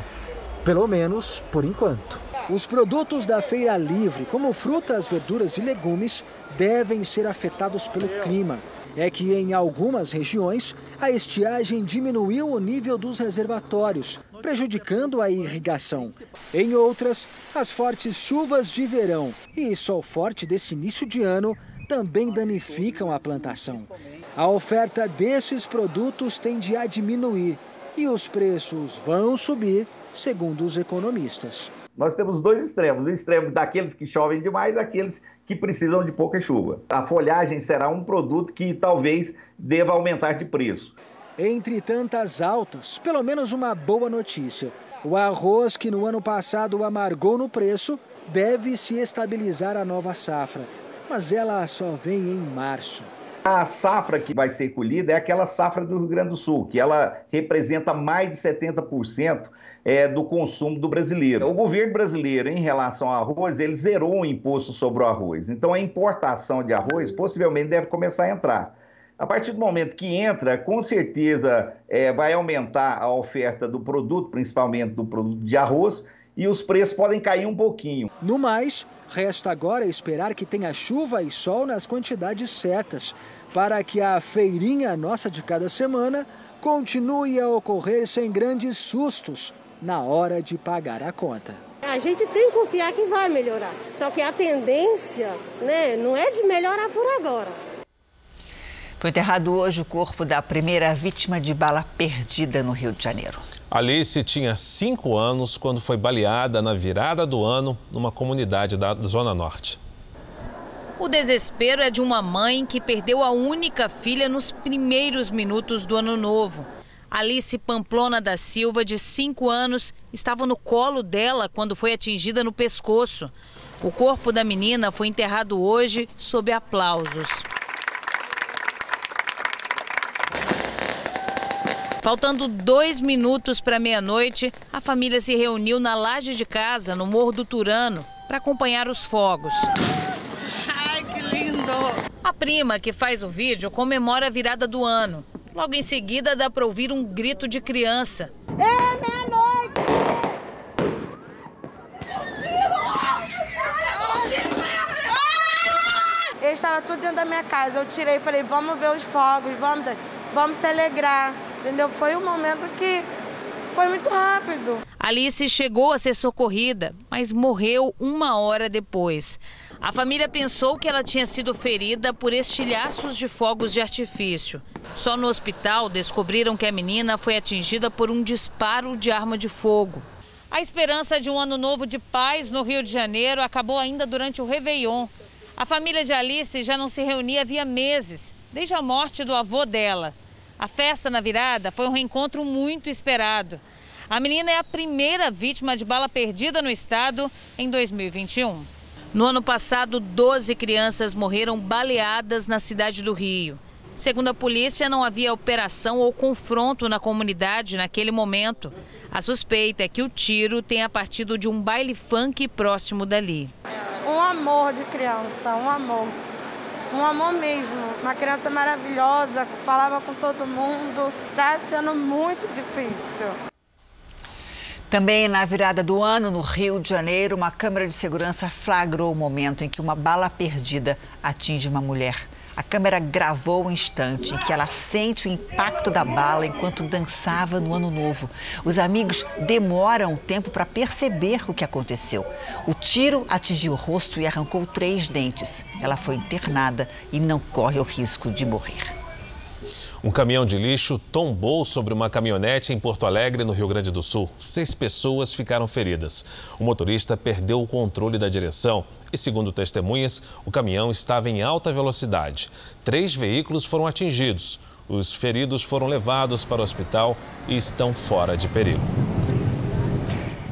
Pelo menos por enquanto. Os produtos da feira livre, como frutas, verduras e legumes, devem ser afetados pelo clima é que em algumas regiões a estiagem diminuiu o nível dos reservatórios, prejudicando a irrigação. Em outras, as fortes chuvas de verão e sol forte desse início de ano também danificam a plantação. A oferta desses produtos tende a diminuir e os preços vão subir, segundo os economistas. Nós temos dois extremos: o extremo daqueles que chovem demais daqueles que precisam de pouca chuva. A folhagem será um produto que talvez deva aumentar de preço. Entre tantas altas, pelo menos uma boa notícia. O arroz que no ano passado amargou no preço deve se estabilizar a nova safra, mas ela só vem em março. A safra que vai ser colhida é aquela safra do Rio Grande do Sul, que ela representa mais de 70% é, do consumo do brasileiro. O governo brasileiro, em relação ao arroz, ele zerou o imposto sobre o arroz. Então, a importação de arroz possivelmente deve começar a entrar. A partir do momento que entra, com certeza é, vai aumentar a oferta do produto, principalmente do produto de arroz, e os preços podem cair um pouquinho. No mais, resta agora esperar que tenha chuva e sol nas quantidades certas, para que a feirinha nossa de cada semana continue a ocorrer sem grandes sustos na hora de pagar a conta. A gente tem que confiar que vai melhorar. Só que a tendência né, não é de melhorar por agora. Foi enterrado hoje o corpo da primeira vítima de bala perdida no Rio de Janeiro. Alice tinha cinco anos quando foi baleada na virada do ano numa comunidade da Zona Norte. O desespero é de uma mãe que perdeu a única filha nos primeiros minutos do ano novo. Alice Pamplona da Silva, de 5 anos, estava no colo dela quando foi atingida no pescoço. O corpo da menina foi enterrado hoje sob aplausos. Faltando dois minutos para meia-noite, a família se reuniu na laje de casa, no Morro do Turano, para acompanhar os fogos. Ai, que lindo! A prima que faz o vídeo comemora a virada do ano. Logo em seguida, dá para ouvir um grito de criança. É meia-noite! Eu estava tudo dentro da minha casa. Eu tirei e falei, vamos ver os fogos, vamos, vamos se alegrar. Entendeu? Foi um momento que foi muito rápido. Alice chegou a ser socorrida, mas morreu uma hora depois. A família pensou que ela tinha sido ferida por estilhaços de fogos de artifício. Só no hospital descobriram que a menina foi atingida por um disparo de arma de fogo. A esperança de um ano novo de paz no Rio de Janeiro acabou ainda durante o Réveillon. A família de Alice já não se reunia havia meses, desde a morte do avô dela. A festa na virada foi um reencontro muito esperado. A menina é a primeira vítima de bala perdida no estado em 2021. No ano passado, 12 crianças morreram baleadas na cidade do Rio. Segundo a polícia, não havia operação ou confronto na comunidade naquele momento. A suspeita é que o tiro tenha partido de um baile funk próximo dali. Um amor de criança, um amor. Um amor mesmo. Uma criança maravilhosa, falava com todo mundo. Está sendo muito difícil. Também na virada do ano, no Rio de Janeiro, uma câmera de segurança flagrou o momento em que uma bala perdida atinge uma mulher. A câmera gravou o instante em que ela sente o impacto da bala enquanto dançava no Ano Novo. Os amigos demoram tempo para perceber o que aconteceu. O tiro atingiu o rosto e arrancou três dentes. Ela foi internada e não corre o risco de morrer. Um caminhão de lixo tombou sobre uma caminhonete em Porto Alegre, no Rio Grande do Sul. Seis pessoas ficaram feridas. O motorista perdeu o controle da direção e, segundo testemunhas, o caminhão estava em alta velocidade. Três veículos foram atingidos. Os feridos foram levados para o hospital e estão fora de perigo.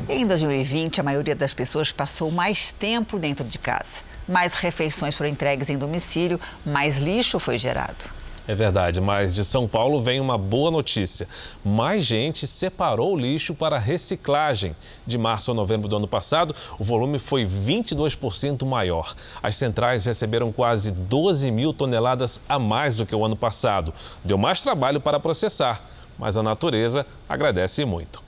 Em 2020, a maioria das pessoas passou mais tempo dentro de casa. Mais refeições foram entregues em domicílio, mais lixo foi gerado. É verdade, mas de São Paulo vem uma boa notícia. Mais gente separou o lixo para reciclagem. De março a novembro do ano passado, o volume foi 22% maior. As centrais receberam quase 12 mil toneladas a mais do que o ano passado. Deu mais trabalho para processar, mas a natureza agradece muito.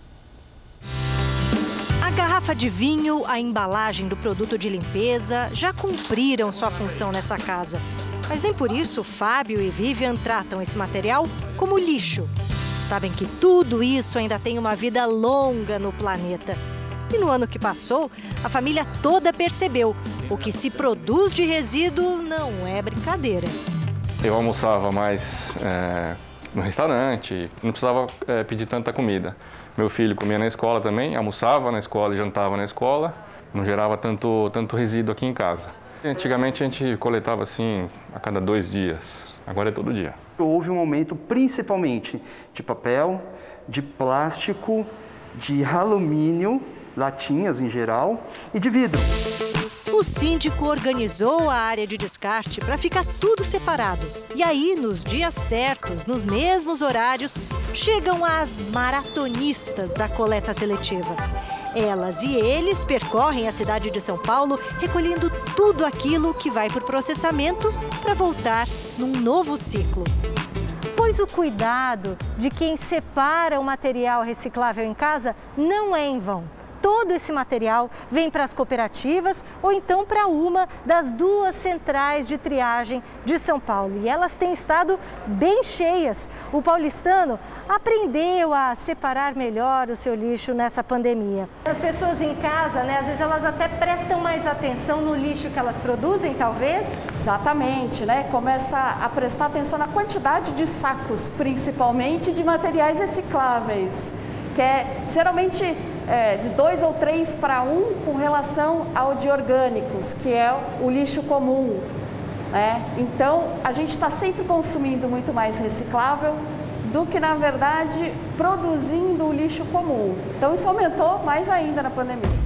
A garrafa de vinho, a embalagem do produto de limpeza já cumpriram sua função nessa casa. Mas nem por isso Fábio e Vivian tratam esse material como lixo. Sabem que tudo isso ainda tem uma vida longa no planeta. E no ano que passou, a família toda percebeu: o que se produz de resíduo não é brincadeira. Eu almoçava mais é, no restaurante, não precisava é, pedir tanta comida. Meu filho comia na escola também, almoçava na escola e jantava na escola, não gerava tanto, tanto resíduo aqui em casa. Antigamente a gente coletava assim a cada dois dias, agora é todo dia. Houve um aumento principalmente de papel, de plástico, de alumínio, latinhas em geral e de vidro. O síndico organizou a área de descarte para ficar tudo separado. E aí, nos dias certos, nos mesmos horários, chegam as maratonistas da coleta seletiva. Elas e eles percorrem a cidade de São Paulo recolhendo tudo aquilo que vai o processamento para voltar num novo ciclo. Pois o cuidado de quem separa o material reciclável em casa não é em vão todo esse material vem para as cooperativas ou então para uma das duas centrais de triagem de São Paulo. E elas têm estado bem cheias. O paulistano aprendeu a separar melhor o seu lixo nessa pandemia. As pessoas em casa, né, às vezes elas até prestam mais atenção no lixo que elas produzem, talvez? Exatamente, né? Começa a prestar atenção na quantidade de sacos, principalmente de materiais recicláveis, que é geralmente é, de dois ou três para um com relação ao de orgânicos, que é o lixo comum. Né? Então, a gente está sempre consumindo muito mais reciclável do que, na verdade, produzindo o lixo comum. Então, isso aumentou mais ainda na pandemia.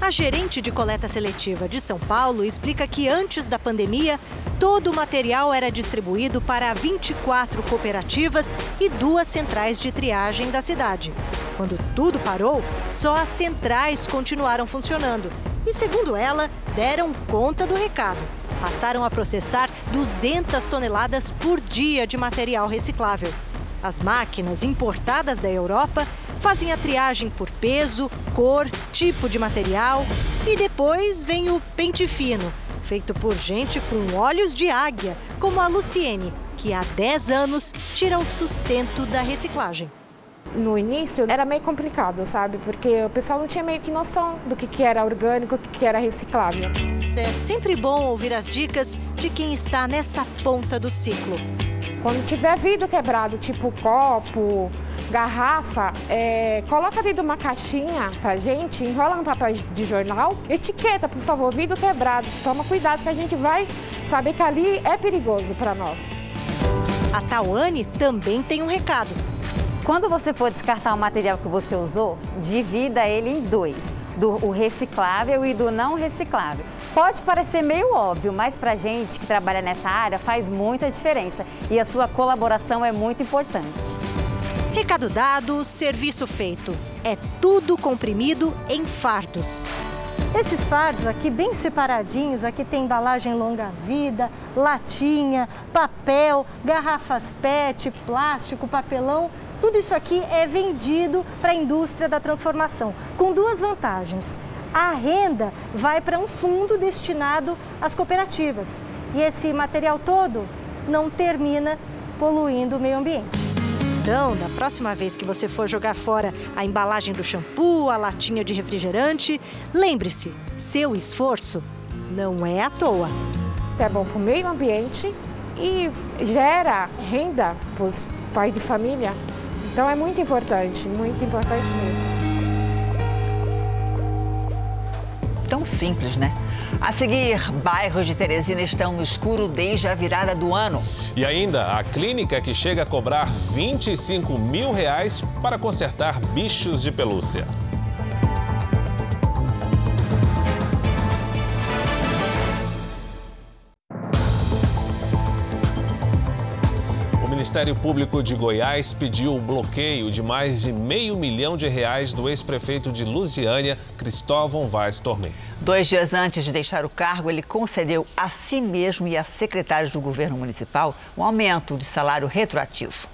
A gerente de coleta seletiva de São Paulo explica que antes da pandemia, todo o material era distribuído para 24 cooperativas e duas centrais de triagem da cidade. Quando tudo parou, só as centrais continuaram funcionando. E, segundo ela, deram conta do recado. Passaram a processar 200 toneladas por dia de material reciclável. As máquinas importadas da Europa fazem a triagem por peso, cor, tipo de material e depois vem o pente fino, feito por gente com olhos de águia, como a Luciene, que há 10 anos tira o sustento da reciclagem. No início era meio complicado, sabe? Porque o pessoal não tinha meio que noção do que, que era orgânico, o que, que era reciclável. É sempre bom ouvir as dicas de quem está nessa ponta do ciclo. Quando tiver vidro quebrado, tipo copo, garrafa, é, coloca dentro de uma caixinha pra gente, enrola no papel de jornal, etiqueta, por favor, vidro quebrado. Toma cuidado que a gente vai saber que ali é perigoso para nós. A Tawane também tem um recado. Quando você for descartar o material que você usou, divida ele em dois, do o reciclável e do não reciclável. Pode parecer meio óbvio, mas para gente que trabalha nessa área faz muita diferença e a sua colaboração é muito importante. Recado dado, serviço feito. É tudo comprimido em fardos. Esses fardos aqui bem separadinhos, aqui tem embalagem longa vida, latinha, papel, garrafas PET, plástico, papelão. Tudo isso aqui é vendido para a indústria da transformação, com duas vantagens. A renda vai para um fundo destinado às cooperativas e esse material todo não termina poluindo o meio ambiente. Então, da próxima vez que você for jogar fora a embalagem do shampoo, a latinha de refrigerante, lembre-se: seu esforço não é à toa. É bom para o meio ambiente e gera renda para os pais de família. Então é muito importante, muito importante mesmo. Tão simples, né? A seguir, bairros de Teresina estão no escuro desde a virada do ano. E ainda, a clínica que chega a cobrar 25 mil reais para consertar bichos de pelúcia. Ministério Público de Goiás pediu o bloqueio de mais de meio milhão de reais do ex-prefeito de Lusiânia, Cristóvão Vaz Tormento. Dois dias antes de deixar o cargo, ele concedeu a si mesmo e a secretários do governo municipal um aumento de salário retroativo.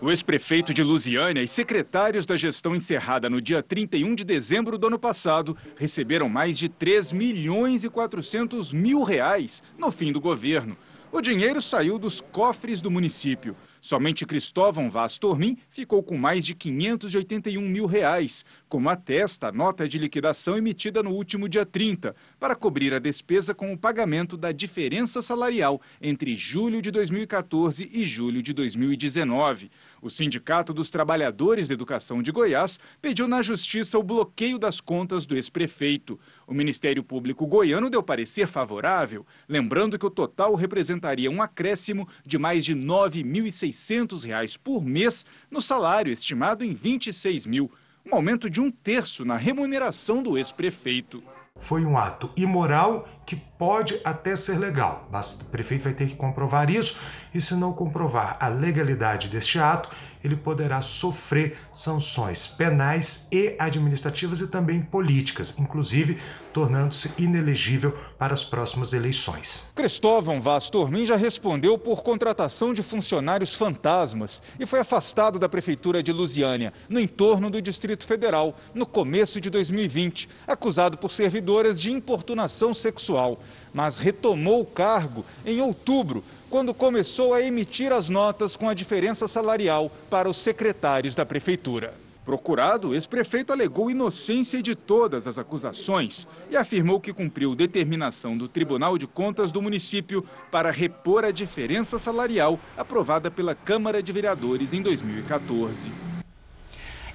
O ex-prefeito de Lusiânia e secretários da gestão encerrada no dia 31 de dezembro do ano passado receberam mais de 3 milhões e 400 mil reais no fim do governo. O dinheiro saiu dos cofres do município. Somente Cristóvão Vaz Tormin ficou com mais de 581 mil reais, como atesta a nota de liquidação emitida no último dia 30, para cobrir a despesa com o pagamento da diferença salarial entre julho de 2014 e julho de 2019. O Sindicato dos Trabalhadores de Educação de Goiás pediu na Justiça o bloqueio das contas do ex-prefeito. O Ministério Público goiano deu parecer favorável, lembrando que o total representaria um acréscimo de mais de R$ 9.600 por mês no salário estimado em 26 mil, um aumento de um terço na remuneração do ex-prefeito. Foi um ato imoral que pode até ser legal. O prefeito vai ter que comprovar isso e, se não comprovar a legalidade deste ato, ele poderá sofrer sanções penais e administrativas e também políticas, inclusive tornando-se inelegível para as próximas eleições. Cristóvão Vaz Tormin já respondeu por contratação de funcionários fantasmas e foi afastado da prefeitura de Lusiânia, no entorno do Distrito Federal, no começo de 2020, acusado por servidoras de importunação sexual, mas retomou o cargo em outubro quando começou a emitir as notas com a diferença salarial para os secretários da prefeitura. Procurado, ex-prefeito alegou inocência de todas as acusações e afirmou que cumpriu determinação do Tribunal de Contas do município para repor a diferença salarial aprovada pela Câmara de Vereadores em 2014.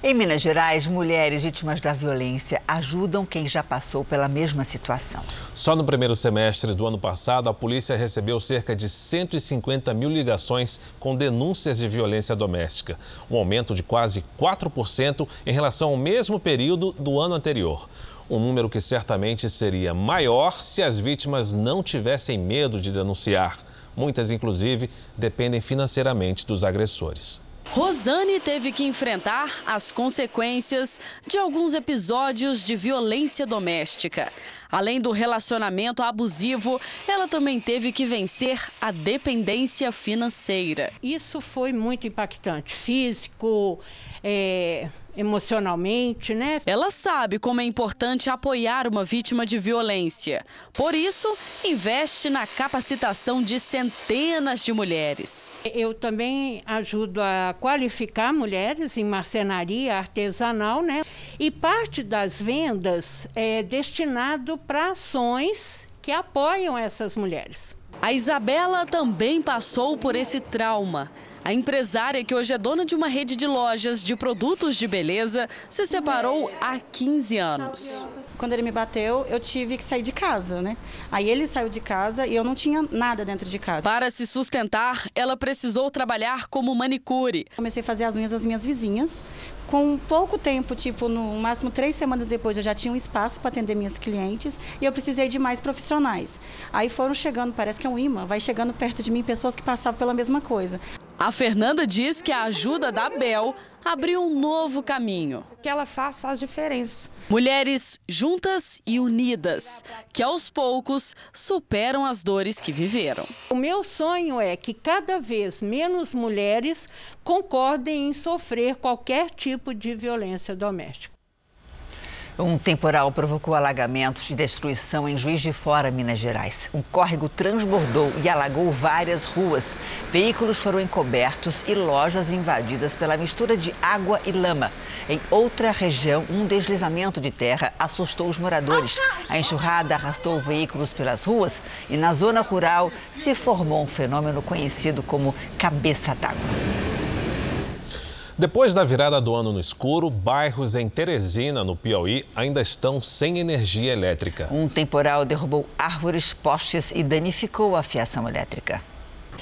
Em Minas Gerais, mulheres vítimas da violência ajudam quem já passou pela mesma situação. Só no primeiro semestre do ano passado, a polícia recebeu cerca de 150 mil ligações com denúncias de violência doméstica, um aumento de quase 4% em relação ao mesmo período do ano anterior. Um número que certamente seria maior se as vítimas não tivessem medo de denunciar. Muitas, inclusive, dependem financeiramente dos agressores. Rosane teve que enfrentar as consequências de alguns episódios de violência doméstica. Além do relacionamento abusivo, ela também teve que vencer a dependência financeira. Isso foi muito impactante, físico, é, emocionalmente, né? Ela sabe como é importante apoiar uma vítima de violência. Por isso, investe na capacitação de centenas de mulheres. Eu também ajudo a qualificar mulheres em marcenaria artesanal, né? E parte das vendas é destinado para ações que apoiam essas mulheres. A Isabela também passou por esse trauma. A empresária, que hoje é dona de uma rede de lojas de produtos de beleza, se separou há 15 anos. Quando ele me bateu, eu tive que sair de casa, né? Aí ele saiu de casa e eu não tinha nada dentro de casa. Para se sustentar, ela precisou trabalhar como manicure. Comecei a fazer as unhas das minhas vizinhas. Com pouco tempo, tipo, no máximo três semanas depois, eu já tinha um espaço para atender minhas clientes e eu precisei de mais profissionais. Aí foram chegando, parece que é um imã, vai chegando perto de mim pessoas que passavam pela mesma coisa. A Fernanda diz que a ajuda da Bel abriu um novo caminho. O que ela faz faz diferença. Mulheres juntas e unidas, que aos poucos superam as dores que viveram. O meu sonho é que cada vez menos mulheres concordem em sofrer qualquer tipo de violência doméstica. Um temporal provocou alagamentos e destruição em Juiz de Fora, Minas Gerais. Um córrego transbordou e alagou várias ruas. Veículos foram encobertos e lojas invadidas pela mistura de água e lama. Em outra região, um deslizamento de terra assustou os moradores. A enxurrada arrastou veículos pelas ruas e na zona rural se formou um fenômeno conhecido como cabeça d'água. Depois da virada do ano no escuro, bairros em Teresina, no Piauí, ainda estão sem energia elétrica. Um temporal derrubou árvores, postes e danificou a fiação elétrica.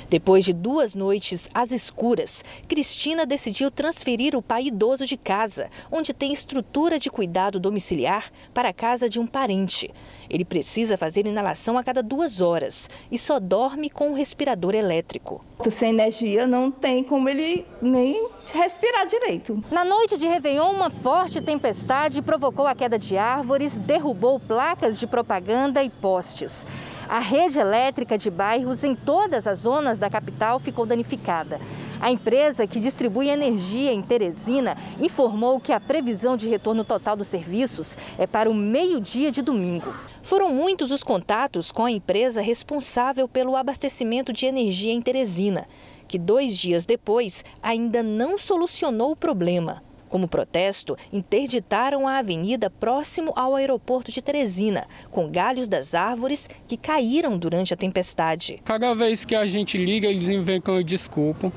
Depois de duas noites às escuras, Cristina decidiu transferir o pai idoso de casa, onde tem estrutura de cuidado domiciliar, para a casa de um parente. Ele precisa fazer inalação a cada duas horas e só dorme com o respirador elétrico. Sem energia não tem como ele nem respirar direito. Na noite de Réveillon, uma forte tempestade provocou a queda de árvores, derrubou placas de propaganda e postes. A rede elétrica de bairros em todas as zonas da capital ficou danificada. A empresa que distribui energia em Teresina informou que a previsão de retorno total dos serviços é para o meio-dia de domingo. Foram muitos os contatos com a empresa responsável pelo abastecimento de energia em Teresina. que dois dias depois ainda não solucionou o problema. Como protesto, interditaram a avenida próximo ao aeroporto de Teresina, com galhos das árvores que caíram durante a tempestade. Cada vez que a gente liga, eles inventam desculpa,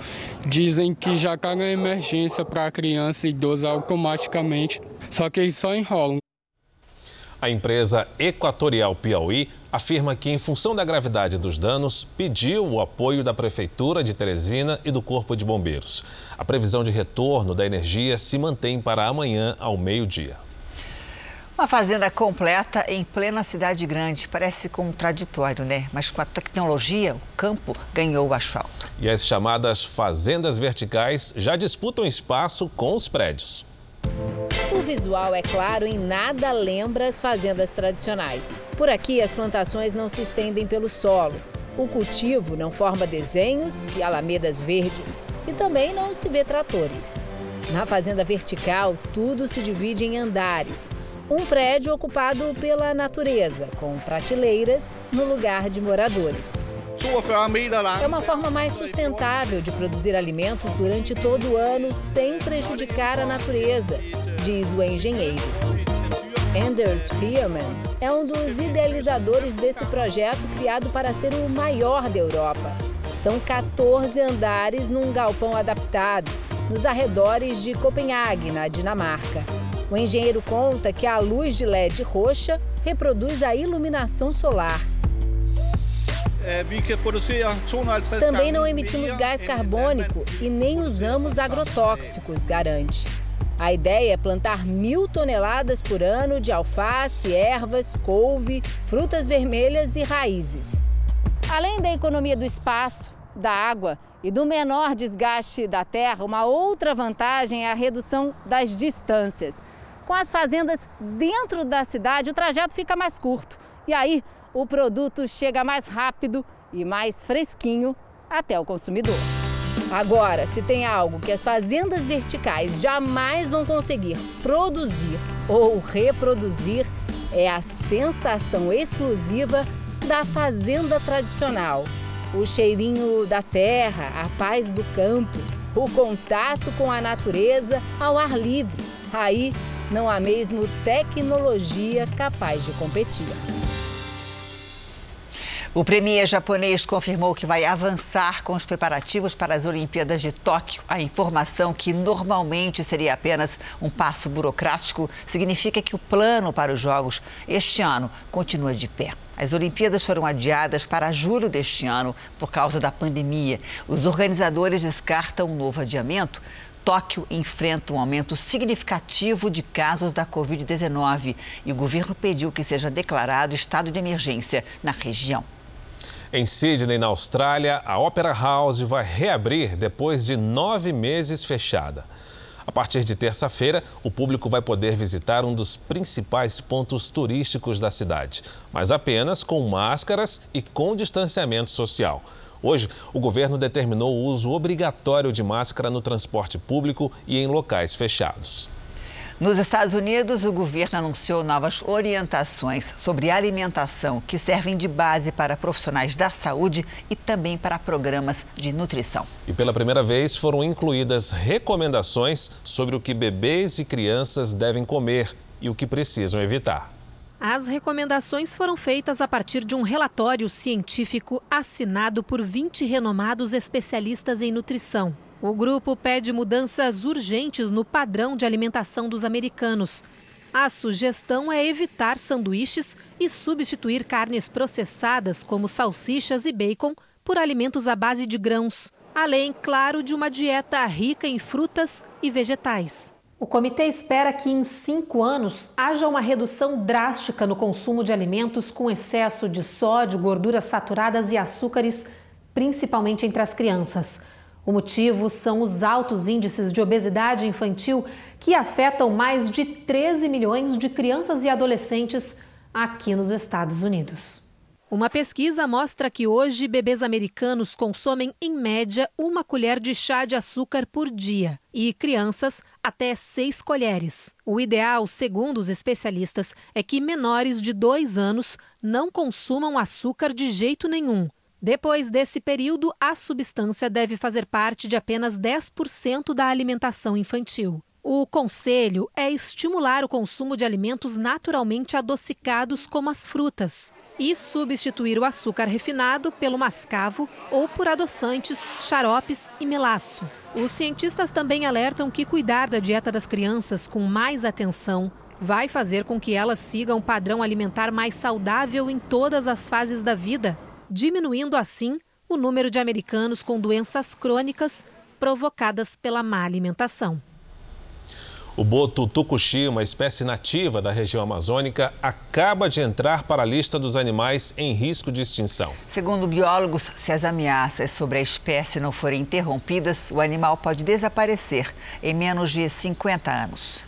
dizem que já está na emergência para criança e idoso automaticamente, só que eles só enrolam. A empresa Equatorial Piauí afirma que, em função da gravidade dos danos, pediu o apoio da Prefeitura de Teresina e do Corpo de Bombeiros. A previsão de retorno da energia se mantém para amanhã ao meio-dia. Uma fazenda completa em plena cidade grande. Parece contraditório, né? Mas com a tecnologia, o campo ganhou o asfalto. E as chamadas fazendas verticais já disputam espaço com os prédios. O visual, é claro, em nada lembra as fazendas tradicionais. Por aqui, as plantações não se estendem pelo solo. O cultivo não forma desenhos e alamedas verdes. E também não se vê tratores. Na fazenda vertical, tudo se divide em andares. Um prédio ocupado pela natureza, com prateleiras no lugar de moradores. É uma forma mais sustentável de produzir alimentos durante todo o ano sem prejudicar a natureza, diz o engenheiro. Anders Biermann é um dos idealizadores desse projeto criado para ser o maior da Europa. São 14 andares num galpão adaptado, nos arredores de Copenhague, na Dinamarca. O engenheiro conta que a luz de LED roxa reproduz a iluminação solar também não emitimos gás carbônico e nem usamos agrotóxicos, garante. A ideia é plantar mil toneladas por ano de alface, ervas, couve, frutas vermelhas e raízes. Além da economia do espaço, da água e do menor desgaste da terra, uma outra vantagem é a redução das distâncias. Com as fazendas dentro da cidade, o trajeto fica mais curto. E aí, o produto chega mais rápido e mais fresquinho até o consumidor. Agora, se tem algo que as fazendas verticais jamais vão conseguir produzir ou reproduzir, é a sensação exclusiva da fazenda tradicional. O cheirinho da terra, a paz do campo, o contato com a natureza ao ar livre. Aí não há mesmo tecnologia capaz de competir. O premier japonês confirmou que vai avançar com os preparativos para as Olimpíadas de Tóquio. A informação, que normalmente seria apenas um passo burocrático, significa que o plano para os Jogos este ano continua de pé. As Olimpíadas foram adiadas para julho deste ano por causa da pandemia. Os organizadores descartam um novo adiamento. Tóquio enfrenta um aumento significativo de casos da Covid-19 e o governo pediu que seja declarado estado de emergência na região. Em Sydney, na Austrália, a Opera House vai reabrir depois de nove meses fechada. A partir de terça-feira, o público vai poder visitar um dos principais pontos turísticos da cidade, mas apenas com máscaras e com distanciamento social. Hoje, o governo determinou o uso obrigatório de máscara no transporte público e em locais fechados. Nos Estados Unidos, o governo anunciou novas orientações sobre alimentação que servem de base para profissionais da saúde e também para programas de nutrição. E pela primeira vez foram incluídas recomendações sobre o que bebês e crianças devem comer e o que precisam evitar. As recomendações foram feitas a partir de um relatório científico assinado por 20 renomados especialistas em nutrição. O grupo pede mudanças urgentes no padrão de alimentação dos americanos. A sugestão é evitar sanduíches e substituir carnes processadas, como salsichas e bacon, por alimentos à base de grãos, além, claro, de uma dieta rica em frutas e vegetais. O comitê espera que em cinco anos haja uma redução drástica no consumo de alimentos com excesso de sódio, gorduras saturadas e açúcares, principalmente entre as crianças. O motivo são os altos índices de obesidade infantil que afetam mais de 13 milhões de crianças e adolescentes aqui nos Estados Unidos. Uma pesquisa mostra que hoje bebês americanos consomem, em média, uma colher de chá de açúcar por dia e crianças até seis colheres. O ideal, segundo os especialistas, é que menores de dois anos não consumam açúcar de jeito nenhum Depois desse período, a substância deve fazer parte de apenas 10% da alimentação infantil. O conselho é estimular o consumo de alimentos naturalmente adocicados, como as frutas, e substituir o açúcar refinado pelo mascavo ou por adoçantes, xaropes e melaço. Os cientistas também alertam que cuidar da dieta das crianças com mais atenção vai fazer com que elas sigam um padrão alimentar mais saudável em todas as fases da vida, diminuindo assim o número de americanos com doenças crônicas provocadas pela má alimentação. O boto tucuxi, uma espécie nativa da região amazônica, acaba de entrar para a lista dos animais em risco de extinção. Segundo biólogos, se as ameaças sobre a espécie não forem interrompidas, o animal pode desaparecer em menos de 50 anos.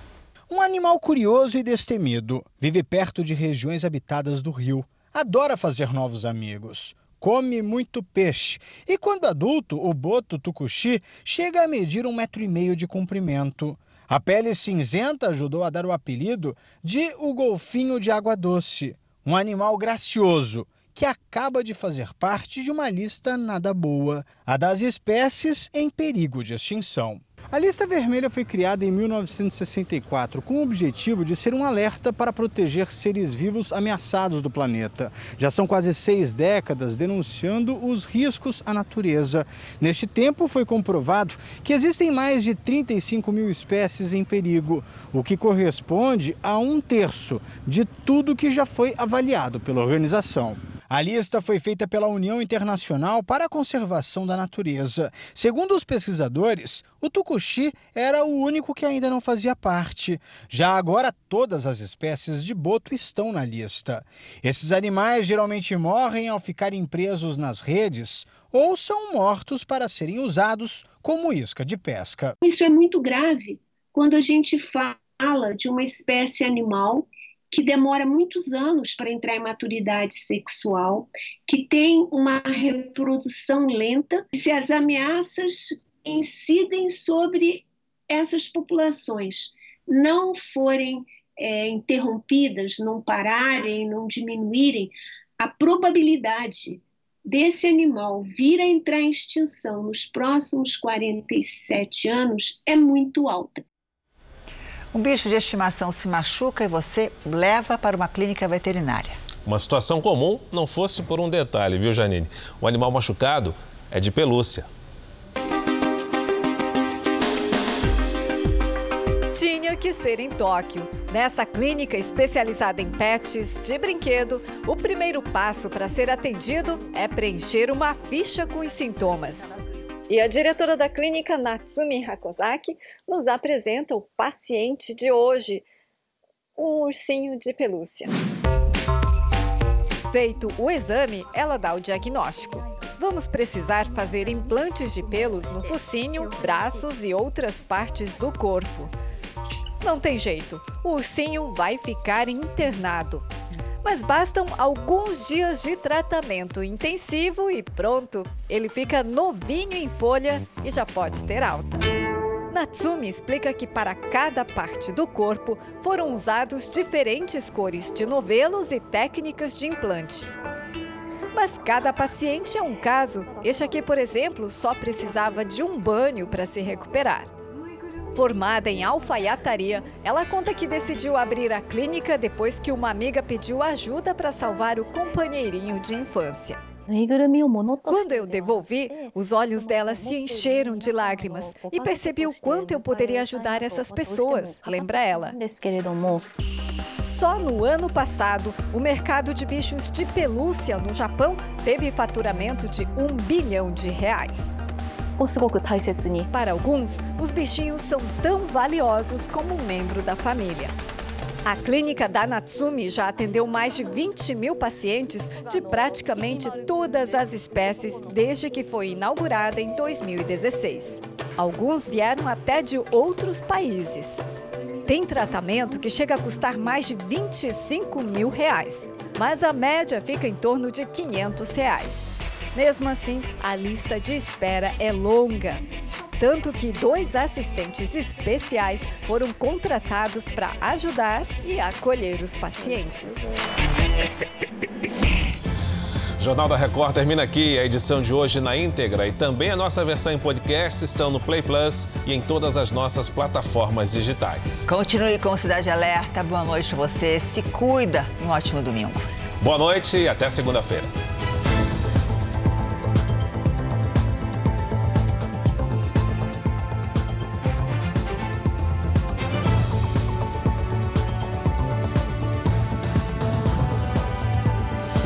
Um animal curioso e destemido. Vive perto de regiões habitadas do rio. Adora fazer novos amigos come muito peixe. E quando adulto, o boto tucuxi chega a medir um metro e meio de comprimento. A pele cinzenta ajudou a dar o apelido de o golfinho de água doce, um animal gracioso que acaba de fazer parte de uma lista nada boa, a das espécies em perigo de extinção. A lista vermelha foi criada em 1964 com o objetivo de ser um alerta para proteger seres vivos ameaçados do planeta. Já são quase seis décadas denunciando os riscos à natureza. Neste tempo, foi comprovado que existem mais de 35 mil espécies em perigo, o que corresponde a um terço de tudo que já foi avaliado pela organização. A lista foi feita pela União Internacional para a Conservação da Natureza. Segundo os pesquisadores, o tucuxi era o único que ainda não fazia parte. Já agora, todas as espécies de boto estão na lista. Esses animais geralmente morrem ao ficarem presos nas redes ou são mortos para serem usados como isca de pesca. Isso é muito grave quando a gente fala de uma espécie animal que demora muitos anos para entrar em maturidade sexual, que tem uma reprodução lenta. Se as ameaças incidem sobre essas populações, não forem é, interrompidas, não pararem, não diminuírem, a probabilidade desse animal vir a entrar em extinção nos próximos 47 anos é muito alta. Um bicho de estimação se machuca e você leva para uma clínica veterinária. Uma situação comum não fosse por um detalhe, viu, Janine? O animal machucado é de pelúcia. Tinha que ser em Tóquio. Nessa clínica especializada em pets de brinquedo, o primeiro passo para ser atendido é preencher uma ficha com os sintomas. E a diretora da clínica, Natsumi Hakozaki, nos apresenta o paciente de hoje, um ursinho de pelúcia. Feito o exame, ela dá o diagnóstico. Vamos precisar fazer implantes de pelos no focinho, braços e outras partes do corpo. Não tem jeito, o ursinho vai ficar internado. Mas bastam alguns dias de tratamento intensivo e pronto, ele fica novinho em folha e já pode ter alta. Natsumi explica que para cada parte do corpo foram usados diferentes cores de novelos e técnicas de implante. Mas cada paciente é um caso. Este aqui, por exemplo, só precisava de um banho para se recuperar. Formada em alfaiataria, ela conta que decidiu abrir a clínica depois que uma amiga pediu ajuda para salvar o companheirinho de infância. Quando eu devolvi, os olhos dela se encheram de lágrimas e percebi o quanto eu poderia ajudar essas pessoas, lembra ela. Só no ano passado, o mercado de bichos de pelúcia no Japão teve faturamento de um bilhão de reais. Para alguns, os bichinhos são tão valiosos como um membro da família. A clínica da Natsumi já atendeu mais de 20 mil pacientes de praticamente todas as espécies desde que foi inaugurada em 2016. Alguns vieram até de outros países. Tem tratamento que chega a custar mais de 25 mil reais, mas a média fica em torno de 500 reais. Mesmo assim, a lista de espera é longa. Tanto que dois assistentes especiais foram contratados para ajudar e acolher os pacientes. Jornal da Record termina aqui. A edição de hoje na íntegra e também a nossa versão em podcast estão no Play Plus e em todas as nossas plataformas digitais. Continue com Cidade Alerta. Boa noite para você. Se cuida. Um ótimo domingo. Boa noite e até segunda-feira.